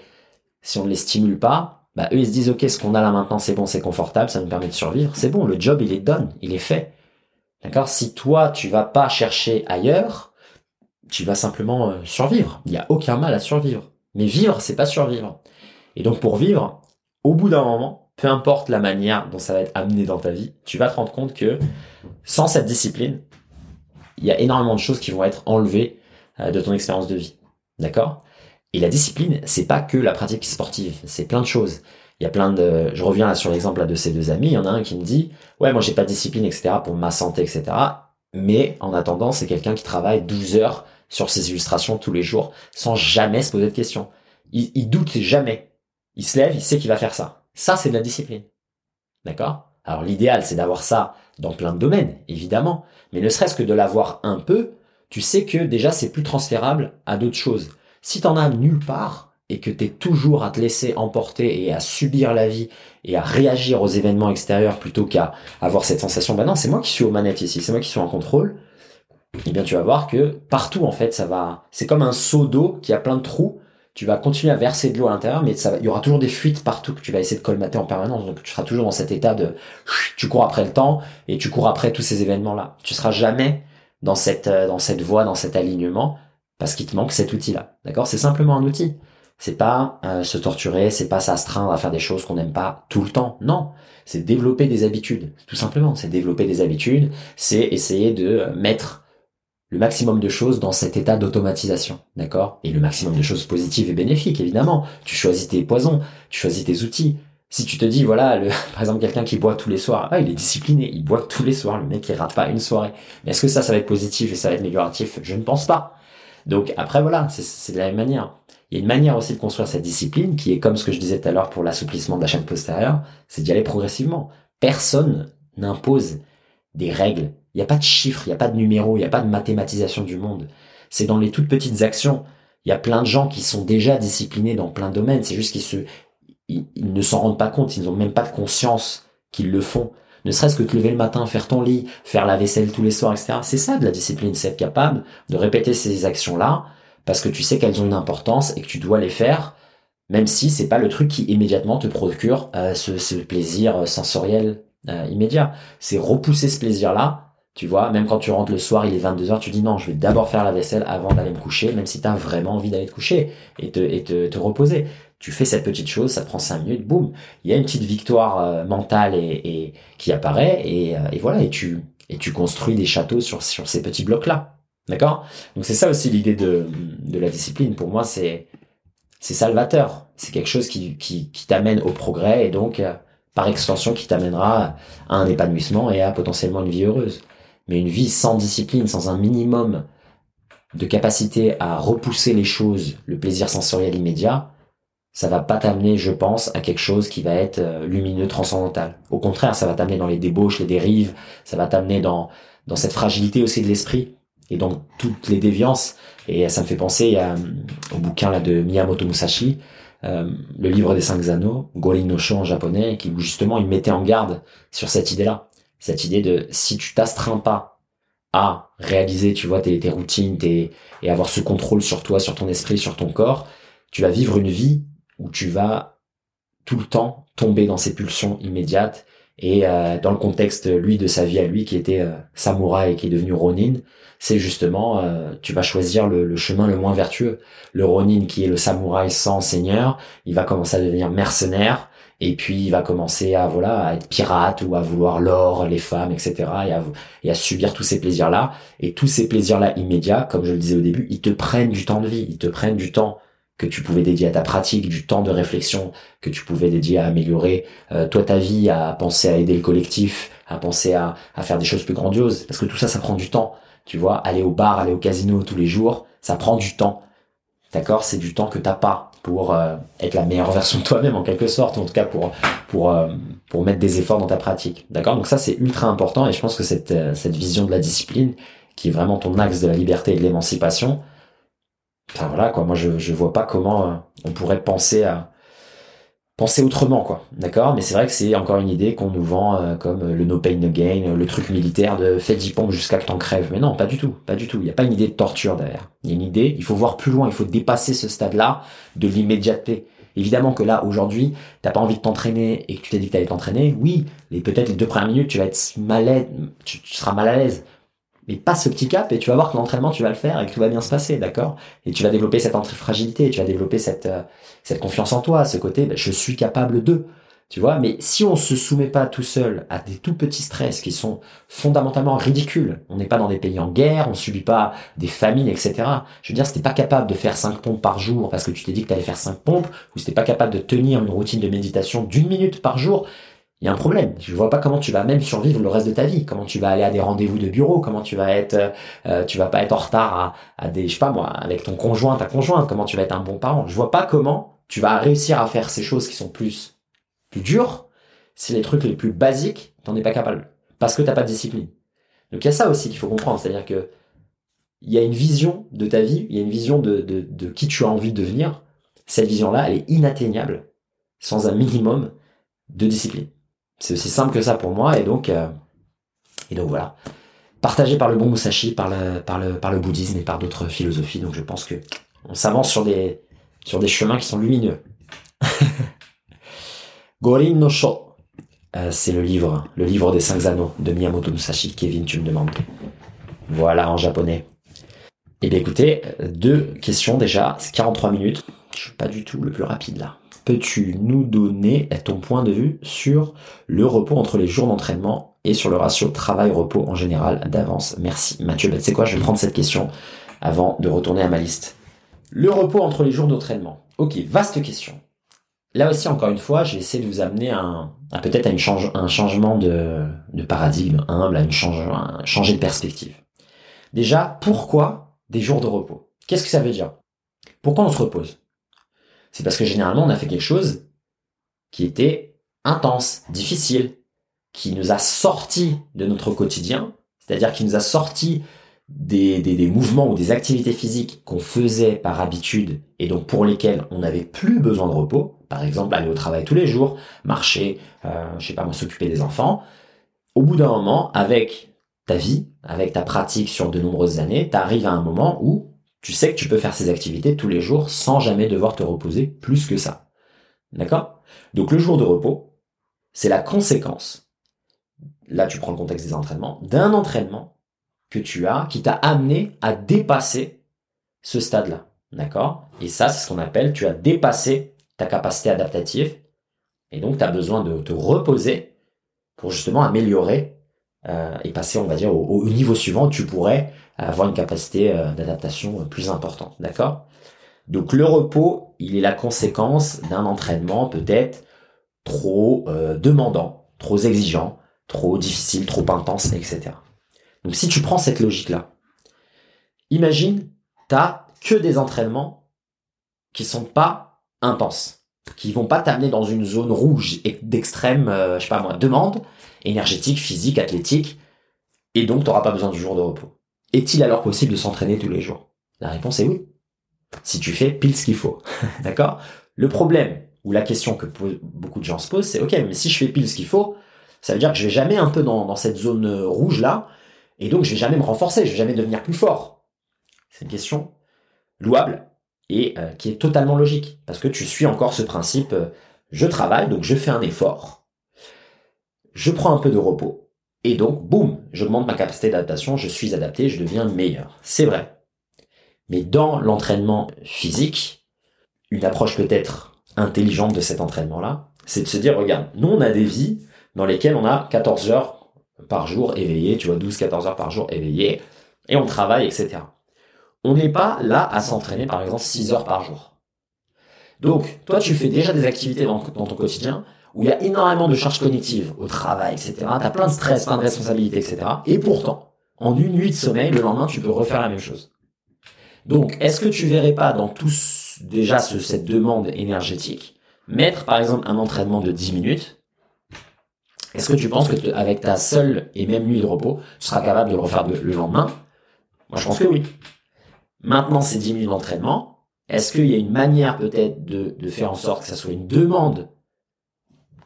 si on ne les stimule pas, bah eux ils se disent ok, ce qu'on a là maintenant, c'est bon, c'est confortable, ça nous permet de survivre. C'est bon, le job il est done, il est fait. D'accord? Si toi tu vas pas chercher ailleurs, tu vas simplement euh, survivre. Il n'y a aucun mal à survivre. Mais vivre, c'est pas survivre. Et donc pour vivre, au bout d'un moment, peu importe la manière dont ça va être amené dans ta vie, tu vas te rendre compte que sans cette discipline, il y a énormément de choses qui vont être enlevées euh, de ton expérience de vie. D'accord? Et la discipline, c'est pas que la pratique sportive, c'est plein de choses. Il y a plein de, je reviens là sur l'exemple de ces deux amis, il y en a un qui me dit, ouais, moi j'ai pas de discipline, etc. pour ma santé, etc. Mais en attendant, c'est quelqu'un qui travaille 12 heures sur ses illustrations tous les jours sans jamais se poser de questions. Il, il doute jamais. Il se lève, il sait qu'il va faire ça. Ça, c'est de la discipline. D'accord? Alors l'idéal, c'est d'avoir ça dans plein de domaines, évidemment. Mais ne serait-ce que de l'avoir un peu, tu sais que déjà c'est plus transférable à d'autres choses. Si t'en as nulle part et que t'es toujours à te laisser emporter et à subir la vie et à réagir aux événements extérieurs plutôt qu'à avoir cette sensation, bah non, c'est moi qui suis aux manettes ici, c'est moi qui suis en contrôle, eh bien tu vas voir que partout en fait ça va, c'est comme un seau d'eau qui a plein de trous, tu vas continuer à verser de l'eau à l'intérieur, mais ça, il y aura toujours des fuites partout que tu vas essayer de colmater en permanence. Donc tu seras toujours dans cet état de, tu cours après le temps et tu cours après tous ces événements-là. Tu seras jamais dans cette euh, dans cette voie, dans cet alignement, parce qu'il te manque cet outil-là. D'accord? C'est simplement un outil. C'est pas euh, se torturer, c'est pas s'astreindre à faire des choses qu'on n'aime pas tout le temps. Non, c'est développer des habitudes, tout simplement. C'est développer des habitudes, c'est essayer de mettre le maximum de choses dans cet état d'automatisation, d'accord? Et le maximum de choses positives et bénéfiques, évidemment. Tu choisis tes poisons, tu choisis tes outils. Si tu te dis, voilà, le, par exemple, quelqu'un qui boit tous les soirs, ah, il est discipliné, il boit tous les soirs, le mec, il rate pas une soirée. Mais est-ce que ça, ça va être positif et ça va être amélioratif? Je ne pense pas. Donc après, voilà, c'est de la même manière. Il y a une manière aussi de construire cette discipline qui est comme ce que je disais tout à l'heure pour l'assouplissement de la chaîne postérieure, c'est d'y aller progressivement. Personne n'impose des règles il n'y a pas de chiffres, il n'y a pas de numéros, il n'y a pas de mathématisation du monde. C'est dans les toutes petites actions. Il y a plein de gens qui sont déjà disciplinés dans plein de domaines. C'est juste qu'ils ils, ne s'en rendent pas compte. Ils n'ont même pas de conscience qu'ils le font. Ne serait-ce que te lever le matin, faire ton lit, faire la vaisselle tous les soirs, etc. C'est ça de la discipline. C'est être capable de répéter ces actions-là parce que tu sais qu'elles ont une importance et que tu dois les faire, même si c'est pas le truc qui immédiatement te procure euh, ce, plaisir sensoriel euh, immédiat. C'est repousser ce plaisir-là tu vois, même quand tu rentres le soir, il est 22h, tu dis non, je vais d'abord faire la vaisselle avant d'aller me coucher, même si tu as vraiment envie d'aller te coucher et et te, reposer. Tu fais cette petite chose, ça prend 5 minutes, boum. Il y a une petite victoire euh, mentale et, qui apparaît et, euh, et, voilà, et tu, et construis des châteaux sur, sur ces petits blocs-là. D'accord? Donc c'est ça aussi l'idée de, de la discipline. Pour moi, c'est salvateur. C'est quelque chose qui t'amène au progrès et donc, euh, par extension, qui t'amènera à un épanouissement et à potentiellement une vie heureuse. Mais une vie sans discipline, sans un minimum de capacité à repousser les choses, le plaisir sensoriel immédiat, ça va pas t'amener, je pense, à quelque chose qui va être euh, lumineux, transcendantal. Au contraire, ça va t'amener dans les débauches, les dérives, ça va t'amener dans, dans cette fragilité aussi de l'esprit et donc toutes les déviances. Et ça me fait penser à, au bouquin là de Miyamoto Musashi, euh, le livre des cinq anneaux, Gorin no Sho en japonais, qui justement il mettait en garde sur cette idée-là cette idée de si tu t'astreins pas à réaliser, tu vois, tes, tes routines, tes, et avoir ce contrôle sur toi, sur ton esprit, sur ton corps, tu vas vivre une vie où tu vas tout le temps tomber dans ces pulsions immédiates. Et euh, dans le contexte, lui, de sa vie à lui, qui était euh, samouraï et qui est devenu Ronin, c'est justement, euh, tu vas choisir le, le, chemin le moins vertueux. Le Ronin, qui est le samouraï sans seigneur, il va commencer à devenir mercenaire, et puis il va commencer à voilà à être pirate ou à vouloir l'or, les femmes, etc. Et à, et à subir tous ces plaisirs-là. Et tous ces plaisirs-là immédiats, comme je le disais au début, ils te prennent du temps de vie, ils te prennent du temps que tu pouvais dédier à ta pratique, du temps de réflexion que tu pouvais dédier à améliorer euh, toi ta vie, à penser à aider le collectif, à penser à, à faire des choses plus grandioses. Parce que tout ça, ça prend du temps. Tu vois, aller au bar, aller au casino tous les jours, ça prend du temps. D'accord? C'est du temps que t'as pas pour euh, être la meilleure version de toi-même en quelque sorte, en tout cas pour pour euh, pour mettre des efforts dans ta pratique. D'accord? Donc ça c'est ultra important et je pense que cette euh, cette vision de la discipline qui est vraiment ton axe de la liberté et de l'émancipation. Enfin voilà quoi, moi je je vois pas comment on pourrait penser à penser autrement, quoi. D'accord? Mais c'est vrai que c'est encore une idée qu'on nous vend euh, comme euh, le no pain no gain, le truc militaire de fais 10 pompes jusqu'à que t'en crèves. Mais non, pas du tout, pas du tout. Il n'y a pas une idée de torture derrière. Il y a une idée, il faut voir plus loin, il faut dépasser ce stade-là de l'immédiateté. Évidemment que là, aujourd'hui, t'as pas envie de t'entraîner et que tu t'es dit que t'allais t'entraîner, oui, et peut-être les deux premières minutes, tu vas être mal à tu, tu seras mal à l'aise. Mais passe ce petit cap et tu vas voir que l'entraînement, tu vas le faire et que tout va bien se passer, d'accord? Et tu vas développer cette fragilité, tu vas développer cette, euh, cette confiance en toi, ce côté, ben, je suis capable de. Tu vois, mais si on se soumet pas tout seul à des tout petits stress qui sont fondamentalement ridicules, on n'est pas dans des pays en guerre, on subit pas des famines, etc. Je veux dire, si t'es pas capable de faire 5 pompes par jour parce que tu t'es dit que tu allais faire 5 pompes, ou si t'es pas capable de tenir une routine de méditation d'une minute par jour, il y a un problème. Je vois pas comment tu vas même survivre le reste de ta vie. Comment tu vas aller à des rendez-vous de bureau? Comment tu vas être, euh, tu vas pas être en retard à, à, des, je sais pas moi, avec ton conjoint, ta conjointe. Comment tu vas être un bon parent? Je vois pas comment tu vas réussir à faire ces choses qui sont plus, plus dures si les trucs les plus basiques, t'en es pas capable. Parce que t'as pas de discipline. Donc il y a ça aussi qu'il faut comprendre. C'est-à-dire que il y a une vision de ta vie, il y a une vision de, de, de qui tu as envie de devenir. Cette vision-là, elle est inatteignable sans un minimum de discipline. C'est aussi simple que ça pour moi, et donc, euh, et donc voilà. Partagé par le bon Musashi, par le, par le, par le bouddhisme et par d'autres philosophies, donc je pense que on s'avance sur des, sur des chemins qui sont lumineux. Gorin no Sho, euh, c'est le livre, le livre des cinq anneaux de Miyamoto Musashi. Kevin, tu me demandes. Voilà en japonais. Eh bien écoutez, deux questions déjà, c'est 43 minutes. Je suis pas du tout le plus rapide là peux-tu nous donner ton point de vue sur le repos entre les jours d'entraînement et sur le ratio travail-repos en général d'avance? Merci Mathieu. Ben, tu sais quoi, je vais prendre cette question avant de retourner à ma liste. Le repos entre les jours d'entraînement. Ok, vaste question. Là aussi, encore une fois, je vais essayer de vous amener un, peut-être à un changement de, paradigme humble, à une change, changer de perspective. Déjà, pourquoi des jours de repos? Qu'est-ce que ça veut dire? Pourquoi on se repose? C'est parce que généralement on a fait quelque chose qui était intense, difficile, qui nous a sorti de notre quotidien, c'est-à-dire qui nous a sorti des, des, mouvements ou des activités physiques qu'on faisait par habitude et donc pour lesquels on n'avait plus besoin de repos, par exemple aller au travail tous les jours, marcher, euh, je sais pas s'occuper des enfants. Au bout d'un moment, avec ta vie, avec ta pratique sur de nombreuses années, tu arrives à un moment où tu sais que tu peux faire ces activités tous les jours sans jamais devoir te reposer plus que ça. D'accord? Donc le jour de repos, c'est la conséquence, là tu prends le contexte des entraînements, d'un entraînement que tu as qui t'a amené à dépasser ce stade-là. D'accord? Et ça, c'est ce qu'on appelle, tu as dépassé ta capacité adaptative et donc tu as besoin de te reposer pour justement améliorer euh, et passer, on va dire, au, niveau suivant, tu pourrais avoir une capacité euh, d'adaptation plus importante. D'accord? Donc le repos, il est la conséquence d'un entraînement peut-être trop euh, demandant, trop exigeant, trop difficile, trop intense, etc. Donc si tu prends cette logique-là, imagine, t'as que des entraînements qui sont pas intenses, qui vont pas t'amener dans une zone rouge et d'extrême, je sais pas moi, demande, énergétique, physique, athlétique, et donc tu n'auras pas besoin du jour de repos. Est-il alors possible de s'entraîner tous les jours? La réponse est oui. Si tu fais pile ce qu'il faut. D'accord? Le problème, ou la question que beaucoup de gens se posent, c'est ok, mais si je fais pile ce qu'il faut, ça veut dire que je vais jamais un peu dans, cette zone euh, rouge là, et donc je vais jamais me renforcer, je vais jamais devenir plus fort. C'est une question louable et euh, qui est totalement logique, parce que tu suis encore ce principe, euh, je travaille, donc je fais un effort, je prends un peu de repos, et donc, boum, j'augmente ma capacité d'adaptation, je suis adapté, je deviens meilleur. C'est vrai. Mais dans l'entraînement physique, une approche peut-être intelligente de cet entraînement-là, c'est de se dire, regarde, nous on a des vies dans lesquelles on a 14 heures par jour éveillé, tu vois, 12-14 heures par jour éveillé, et on travaille, etc. On n'est pas là à s'entraîner, par exemple, 6 heures par jour. Donc, toi, tu fais déjà des activités dans, dans ton quotidien où il y a énormément de charges cognitives au travail, etc. T'as plein de stress, plein de responsabilités, etc. Et pourtant, en une nuit de sommeil, le lendemain, tu peux refaire la même chose. Donc, est-ce que tu verrais pas dans tout déjà ce, cette demande énergétique, mettre par exemple un entraînement de 10 minutes? Est-ce que tu penses que avec ta seule et même nuit de repos, tu seras capable de le refaire le lendemain? Moi, je pense que oui. Maintenant, ces 10 minutes d'entraînement, est-ce qu'il y a une manière peut-être de, de faire en sorte que ça soit une demande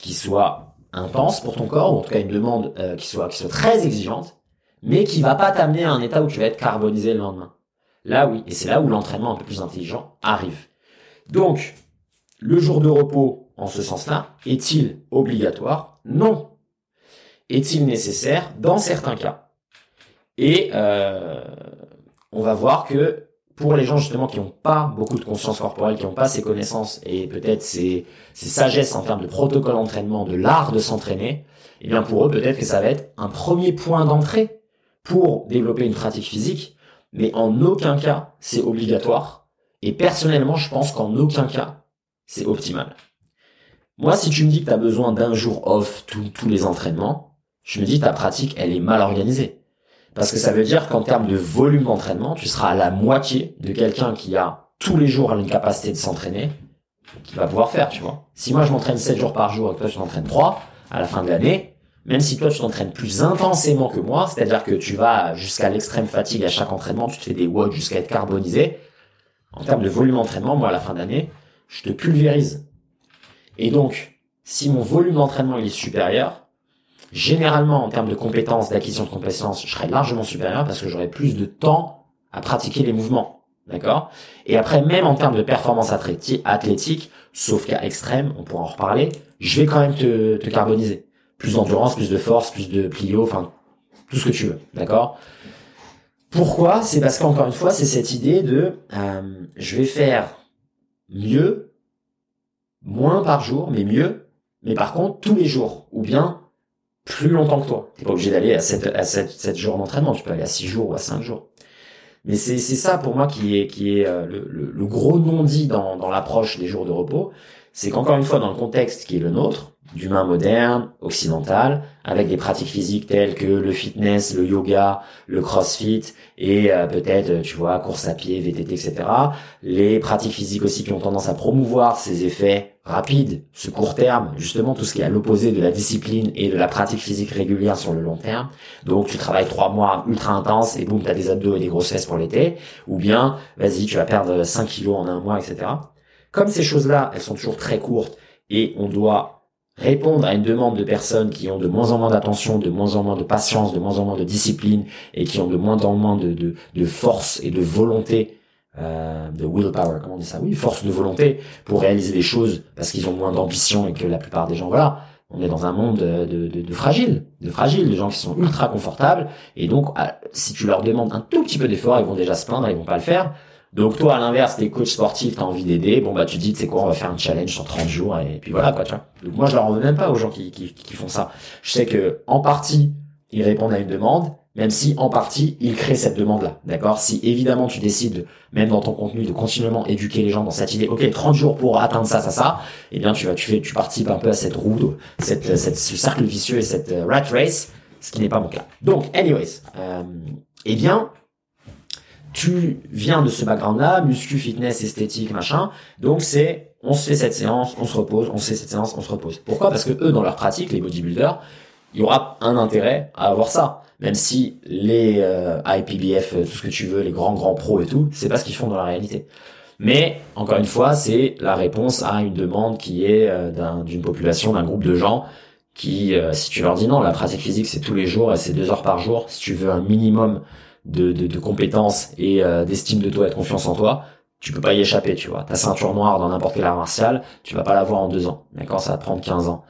qui soit intense pour ton corps, ou en tout cas une demande euh, qui soit qui soit très exigeante, mais qui va pas t'amener à un état où tu vas être carbonisé le lendemain. Là oui, et c'est là où l'entraînement un peu plus intelligent arrive. Donc, le jour de repos, en ce sens-là, est-il obligatoire? Non. Est-il nécessaire? Dans certains cas. Et euh, on va voir que pour les gens justement qui n'ont pas beaucoup de conscience corporelle, qui n'ont pas ces connaissances et peut-être ces, ces sagesses en termes de protocole d'entraînement, de l'art de s'entraîner, eh bien pour eux peut-être que ça va être un premier point d'entrée pour développer une pratique physique, mais en aucun cas c'est obligatoire. Et personnellement, je pense qu'en aucun cas c'est optimal. Moi, si tu me dis que tu besoin d'un jour off tous les entraînements, je me dis ta pratique, elle est mal organisée. Parce que ça veut dire qu'en termes de volume d'entraînement, tu seras à la moitié de quelqu'un qui a tous les jours une capacité de s'entraîner, qui va pouvoir faire, tu vois. Si moi je m'entraîne 7 jours par jour et que toi tu t'entraînes 3, à la fin de l'année, même si toi tu t'entraînes plus intensément que moi, c'est-à-dire que tu vas jusqu'à l'extrême fatigue à chaque entraînement, tu te fais des watts jusqu'à être carbonisé, en termes de volume d'entraînement, moi à la fin d'année, je te pulvérise. Et donc, si mon volume d'entraînement est supérieur, généralement en termes de compétences, d'acquisition de compétences, je serais largement supérieur parce que j'aurais plus de temps à pratiquer les mouvements. D'accord? Et après, même en termes de performance athlétique, sauf cas extrême, on pourra en reparler, je vais quand même te, te carboniser. Plus d'endurance, plus de force, plus de plio, enfin, tout ce que tu veux. D'accord? Pourquoi? C'est parce qu'encore une fois, c'est cette idée de euh, je vais faire mieux, moins par jour, mais mieux, mais par contre tous les jours. Ou bien plus longtemps que toi. T'es pas obligé d'aller à 7, à 7, jours d'entraînement, tu peux aller à 6 jours ou à 5 jours. Mais c'est ça pour moi qui est, qui est euh, le, le, gros non-dit dans, dans l'approche des jours de repos. C'est qu'encore une fois, dans le contexte qui est le nôtre, d'humain moderne, occidental, avec des pratiques physiques telles que le fitness, le yoga, le crossfit et euh, peut-être, tu vois, course à pied, VTT, etc. Les pratiques physiques aussi qui ont tendance à promouvoir ces effets rapides, ce court terme, justement tout ce qui est à l'opposé de la discipline et de la pratique physique régulière sur le long terme. Donc tu travailles trois mois ultra intense et boum, t'as des abdos et des grosses fesses pour l'été. Ou bien, vas-y, tu vas perdre 5 kilos en un mois, etc. Comme ces choses-là, elles sont toujours très courtes et on doit répondre à une demande de personnes qui ont de moins en moins d'attention, de moins en moins de patience, de moins en moins de discipline et qui ont de moins en moins de, de, de force et de volonté, euh, de willpower, comment on dit ça? Oui, force de volonté pour réaliser des choses parce qu'ils ont moins d'ambition et que la plupart des gens, voilà, on est dans un monde de, de, de fragile, de fragile, de gens qui sont ultra confortables et donc ah, si tu leur demandes un tout petit peu d'effort, ils vont déjà se plaindre, ils vont pas le faire. Donc toi, à l'inverse, t'es coach sportif, t'as envie d'aider, bon bah tu dis, c'est quoi, on va faire un challenge sur 30 jours et puis voilà quoi, tu vois. Donc moi, je leur en veux même pas aux gens qui, qui, qui font ça. Je sais que en partie, ils répondent à une demande, même si en partie, ils créent cette demande-là, d'accord? Si évidemment tu décides, même dans ton contenu, de continuellement éduquer les gens dans cette idée, ok, 30 jours pour atteindre ça, ça, ça, eh bien tu vas, tu fais, tu participes un peu à cette roue, cette, cette, ce cercle vicieux et cette euh, rat race, ce qui n'est pas mon cas. Donc, anyways, euh, eh bien, tu viens de ce background-là, muscu, fitness, esthétique, machin. Donc c'est, on se fait cette séance, on se repose, on se fait cette séance, on se repose. Pourquoi? Parce que eux, dans leur pratique, les bodybuilders, il y aura un intérêt à avoir ça. Même si les euh, IPBF, tout ce que tu veux, les grands grands pros et tout, c'est pas ce qu'ils font dans la réalité. Mais encore une fois, c'est la réponse à une demande qui est euh, d'une population, d'un groupe de gens qui, euh, si tu leur dis non, la pratique physique c'est tous les jours et c'est deux heures par jour, si tu veux un minimum de, de, de compétences et euh, d'estime de toi et de confiance en toi, tu peux pas y échapper, tu vois. Ta ceinture noire dans n'importe quel art martial, tu vas pas l'avoir en deux ans. D'accord Ça va te prendre 15 ans.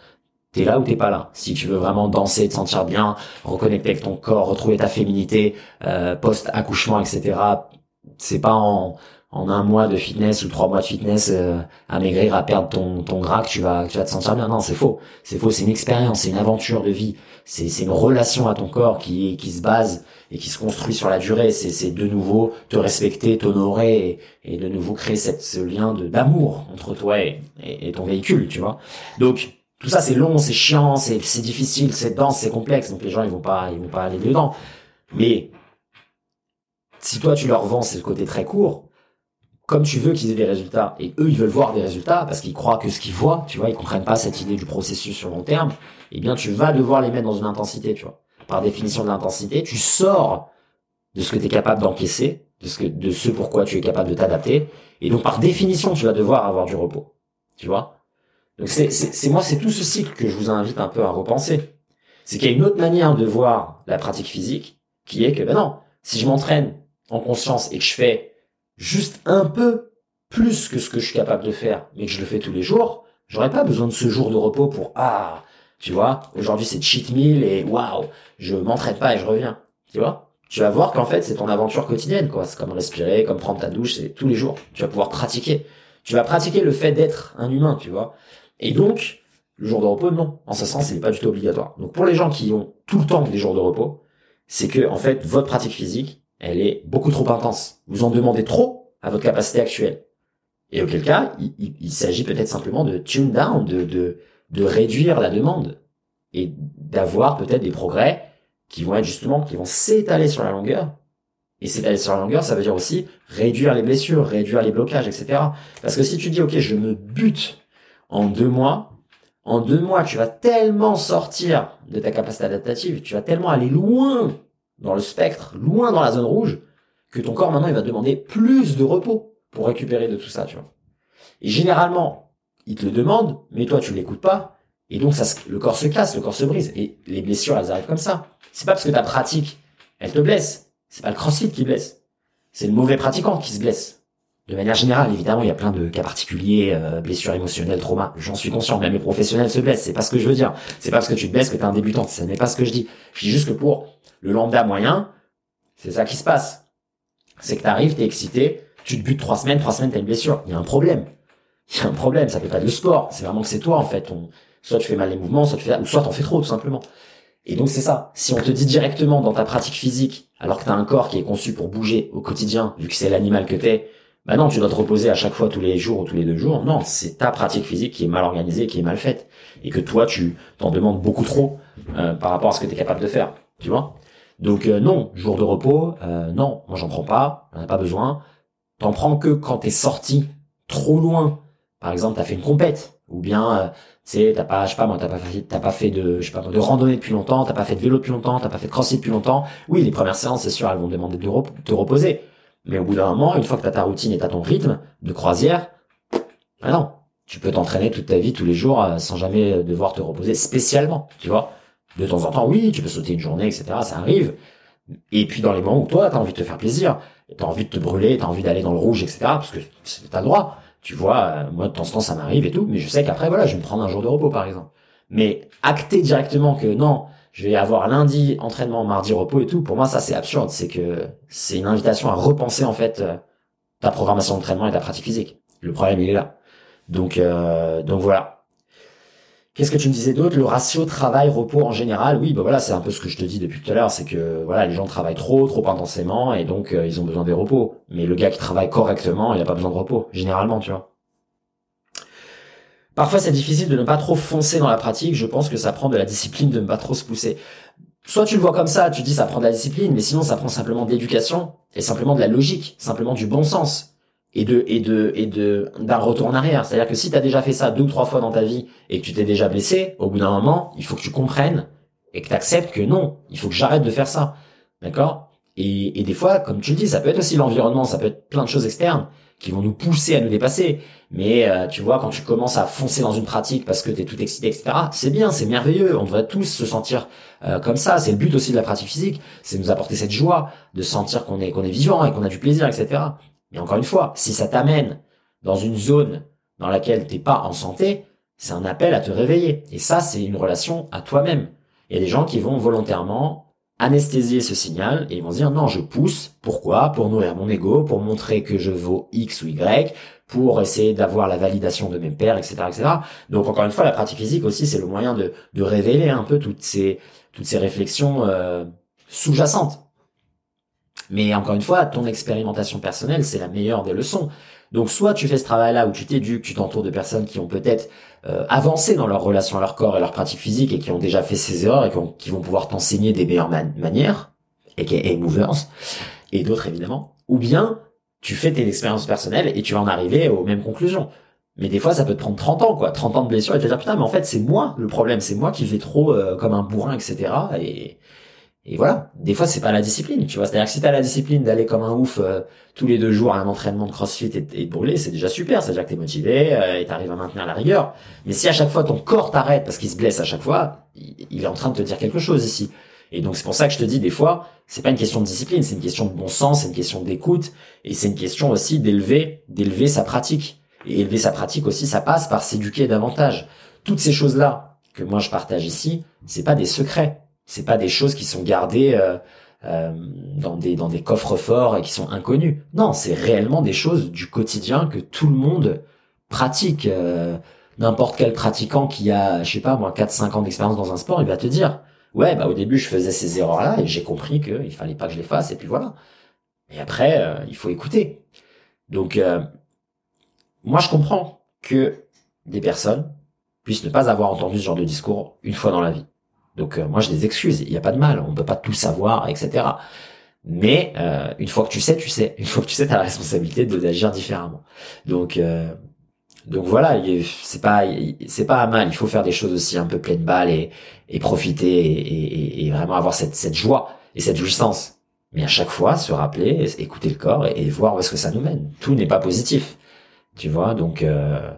T'es là ou t'es pas là. Si tu veux vraiment danser, te sentir bien, reconnecter avec ton corps, retrouver ta féminité, euh, post-accouchement, etc. C'est pas en, en un mois de fitness ou trois mois de fitness euh, à maigrir, à perdre ton, ton gras que tu vas, tu vas te sentir bien. Non, c'est faux. C'est faux. C'est une expérience, c'est une aventure de vie. C'est, c'est une relation à ton corps qui, qui se base et qui se construit sur la durée. C'est, c'est de nouveau te respecter, t'honorer et, de nouveau créer cette, ce lien de, d'amour entre toi et, et, ton véhicule, tu vois. Donc, tout ça, c'est long, c'est chiant, c'est, c'est difficile, c'est dense, c'est complexe. Donc, les gens, ils vont pas, ils vont pas aller dedans. Mais, si toi, tu leur vends ce côté très court, comme tu veux qu'ils aient des résultats et eux ils veulent voir des résultats parce qu'ils croient que ce qu'ils voient, tu vois, ils comprennent pas cette idée du processus sur long terme, eh bien tu vas devoir les mettre dans une intensité, tu vois. Par définition de l'intensité, tu sors de ce que tu es capable d'encaisser, de ce que de ce pourquoi tu es capable de t'adapter et donc par définition, tu vas devoir avoir du repos. Tu vois Donc c'est, c'est, moi, c'est tout ce cycle que je vous invite un peu à repenser. C'est qu'il y a une autre manière de voir la pratique physique, qui est que, ben non, si je m'entraîne en conscience et que je fais juste un peu plus que ce que je suis capable de faire, mais que je le fais tous les jours, j'aurais pas besoin de ce jour de repos pour, ah, tu vois, aujourd'hui c'est cheat meal et waouh, je m'entraîne pas et je reviens. Tu vois? Tu vas voir qu'en fait, c'est ton aventure quotidienne, quoi. C'est comme respirer, comme prendre ta douche, c'est tous les jours. Tu vas pouvoir pratiquer. Tu vas pratiquer le fait d'être un humain, tu vois. Et donc, le jour de repos, non. En ce sens, c'est pas du tout obligatoire. Donc, pour les gens qui ont tout le temps des jours de repos, c'est que, en fait, votre pratique physique, elle est beaucoup trop intense. Vous en demandez trop à votre capacité actuelle. Et auquel cas, il, s'agit peut-être simplement de tune down, de, de, de réduire la demande et d'avoir peut-être des progrès qui vont être justement, qui vont s'étaler sur la longueur. Et s'étaler sur la longueur, ça veut dire aussi réduire les blessures, réduire les blocages, etc. Parce que si tu dis, OK, je me bute en deux mois, en deux mois, tu vas tellement sortir de ta capacité adaptative, tu vas tellement aller loin dans le spectre, loin dans la zone rouge, que ton corps maintenant, il va demander plus de repos pour récupérer de tout ça, tu vois. Et généralement, il te le demande, mais toi, tu l'écoutes pas. Et donc, ça, le corps se casse, le corps se brise. Et les blessures, elles arrivent comme ça. C'est pas parce que ta pratique, elle te blesse. C'est pas le crossfit qui blesse. C'est le mauvais pratiquant qui se blesse. De manière générale, évidemment, il y a plein de cas particuliers, euh, blessures émotionnelles, traumas. J'en suis conscient, même les professionnels se blessent. C'est pas ce que je veux dire. C'est pas parce que tu te blesses que t'es un débutant. Ce n'est pas ce que je dis. Je dis juste que pour le lambda moyen, c'est ça qui se passe. C'est que t'arrives, t'es excité, tu te butes trois semaines, trois semaines t'as une blessure. Il y a un problème. Il y a un problème. Ça fait pas de sport. C'est vraiment que c'est toi, en fait. Soit tu fais mal les mouvements, soit tu fais, ou soit t'en fais trop, tout simplement. Et donc c'est ça. Si on te dit directement dans ta pratique physique, alors que t'as un corps qui est conçu pour bouger au quotidien, vu que c'est l'animal que t'es, bah non, tu dois te reposer à chaque fois tous les jours ou tous les deux jours. Non, c'est ta pratique physique qui est mal organisée, qui est mal faite, et que toi tu t'en demandes beaucoup trop euh, par rapport à ce que tu es capable de faire. Tu vois? Donc euh, non, jour de repos, euh, non, moi j'en prends pas, j'en ai pas besoin. T'en prends que quand t'es sorti trop loin. Par exemple, t'as fait une compète, ou bien c'est t'as pas je sais pas moi t'as pas fait t'as pas fait de je sais pas de randonnée depuis longtemps t'as pas fait de vélo depuis longtemps t'as pas fait de crossfit depuis longtemps oui les premières séances c'est sûr elles vont demander de te reposer mais au bout d'un moment une fois que t'as ta routine et t'as ton rythme de croisière ah non tu peux t'entraîner toute ta vie tous les jours euh, sans jamais devoir te reposer spécialement tu vois de temps en temps oui tu peux sauter une journée etc ça arrive et puis dans les moments où toi t'as envie de te faire plaisir t'as envie de te brûler t'as envie d'aller dans le rouge etc parce que t'as le droit tu vois, euh, moi de temps en temps ça m'arrive et tout, mais je sais qu'après voilà, je vais me prendre un jour de repos par exemple. Mais acter directement que non, je vais avoir lundi entraînement, mardi repos et tout, pour moi ça c'est absurde, c'est que c'est une invitation à repenser en fait euh, ta programmation d'entraînement et ta pratique physique. Le problème il est là. Donc euh, donc voilà. Qu'est-ce que tu me disais d'autre? Le ratio travail-repos en général, oui, bah voilà, c'est un peu ce que je te dis depuis tout à l'heure, c'est que voilà, les gens travaillent trop, trop intensément, et donc euh, ils ont besoin des repos. Mais le gars qui travaille correctement, il n'a pas besoin de repos, généralement, tu vois. Parfois, c'est difficile de ne pas trop foncer dans la pratique. Je pense que ça prend de la discipline de ne pas trop se pousser. Soit tu le vois comme ça, tu dis ça prend de la discipline, mais sinon ça prend simplement d'éducation et simplement de la logique, simplement du bon sens et de et de et de d'un retour en arrière. C'est-à-dire que si tu as déjà fait ça deux ou trois fois dans ta vie et que tu t'es déjà blessé, au bout d'un moment, il faut que tu comprennes et que tu acceptes que non, il faut que j'arrête de faire ça. D'accord? Et, et des fois, comme tu le dis, ça peut être aussi l'environnement, ça peut être plein de choses externes qui vont nous pousser à nous dépasser. Mais euh, tu vois, quand tu commences à foncer dans une pratique parce que tu es tout excité, etc., c'est bien, c'est merveilleux. On devrait tous se sentir euh, comme ça. C'est le but aussi de la pratique physique, c'est nous apporter cette joie de sentir qu'on est qu'on est vivant et qu'on a du plaisir, etc. Et encore une fois, si ça t'amène dans une zone dans laquelle t'es pas en santé, c'est un appel à te réveiller. Et ça, c'est une relation à toi-même. Il y a des gens qui vont volontairement anesthésier ce signal et ils vont se dire non, je pousse. Pourquoi? Pour nourrir mon ego, pour montrer que je vaux X ou Y, pour essayer d'avoir la validation de mes pairs, etc., etc. Donc encore une fois, la pratique physique aussi, c'est le moyen de, de révéler un peu toutes ces toutes ces réflexions euh, sous-jacentes. Mais encore une fois, ton expérimentation personnelle, c'est la meilleure des leçons. Donc soit tu fais ce travail-là où tu t'éduques, tu t'entoures de personnes qui ont peut-être euh, avancé dans leur relation à leur corps et leur pratique physique et qui ont déjà fait ces erreurs et qui, vont pouvoir t'enseigner des meilleures manières, et qui est movers, et d'autres évidemment. Ou bien tu fais tes expériences personnelles et tu vas en arriver aux mêmes conclusions. Mais des fois, ça peut te prendre 30 ans, quoi. 30 ans de blessure et te dire, putain, mais en fait, c'est moi le problème. C'est moi qui vais trop euh, comme un bourrin, etc. Et, Et voilà, des fois c'est pas la discipline, tu vois. C'est-à-dire que si t'as la discipline d'aller comme un ouf euh, tous les deux jours à un entraînement de CrossFit et, de brûler, c'est déjà super. C'est-à-dire que t'es motivé euh, et t'arrives à maintenir la rigueur. Mais si à chaque fois ton corps t'arrête parce qu'il se blesse à chaque fois, il, il est en train de te dire quelque chose ici. Et donc c'est pour ça que je te dis des fois, c'est pas une question de discipline, c'est une question de bon sens, c'est une question d'écoute et c'est une question aussi d'élever, d'élever sa pratique. Et élever sa pratique aussi, ça passe par s'éduquer davantage. Toutes ces choses là que moi je partage ici, c'est pas des secrets c'est pas des choses qui sont gardées euh, euh, dans des dans des coffres forts et qui sont inconnues. Non, c'est réellement des choses du quotidien que tout le monde pratique. Euh, N'importe quel pratiquant qui a, je sais pas moi, 4-5 ans d'expérience dans un sport, il va te dire, ouais, bah au début je faisais ces erreurs-là et j'ai compris qu'il fallait pas que je les fasse et puis voilà. Et après, il faut écouter. Donc, moi je comprends que des personnes puissent ne pas avoir entendu ce genre de discours une fois dans la vie. Donc euh, moi je les excuse, il n'y a pas de mal, on peut pas tout savoir, etc. Mais euh, une fois que tu sais, tu sais. Une fois que tu sais, tu as la responsabilité d'agir différemment. Donc euh, donc voilà, c'est pas c'est pas mal. Il faut faire des choses aussi un peu pleines balles et, et profiter et, et, vraiment avoir cette, cette joie et cette jouissance. Mais à chaque fois, se rappeler, écouter le corps et, voir où est-ce que ça nous mène. Tout n'est pas positif. Tu vois, donc euh,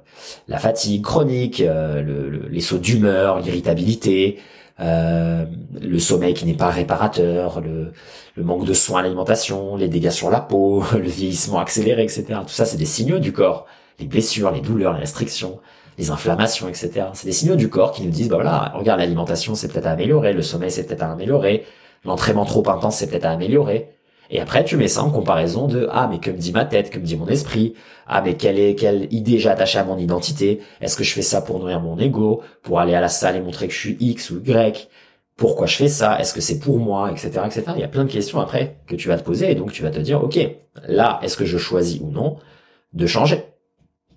la fatigue chronique, euh, le, les sauts d'humeur, l'irritabilité, euh, le sommeil qui n'est pas réparateur, le, le manque de soins à l'alimentation, les dégâts sur la peau, le vieillissement accéléré, etc. Tout ça, c'est des signaux du corps. Les blessures, les douleurs, les restrictions, les inflammations, etc. C'est des signaux du corps qui nous disent, bah voilà, regarde, l'alimentation, c'est peut-être à améliorer, le sommeil, c'est peut-être à améliorer, l'entraînement trop intense, c'est peut-être à améliorer. Et après, tu mets ça en comparaison de ah mais que me dit ma tête, que me dit mon esprit, ah mais quelle est quelle idée j'ai attachée à mon identité, est-ce que je fais ça pour nourrir mon ego, pour aller à la salle et montrer que je suis X ou Y, pourquoi je fais ça, est-ce que c'est pour moi, etc., etc. Il y a plein de questions après que tu vas te poser et donc tu vas te dire ok là est-ce que je choisis ou non de changer?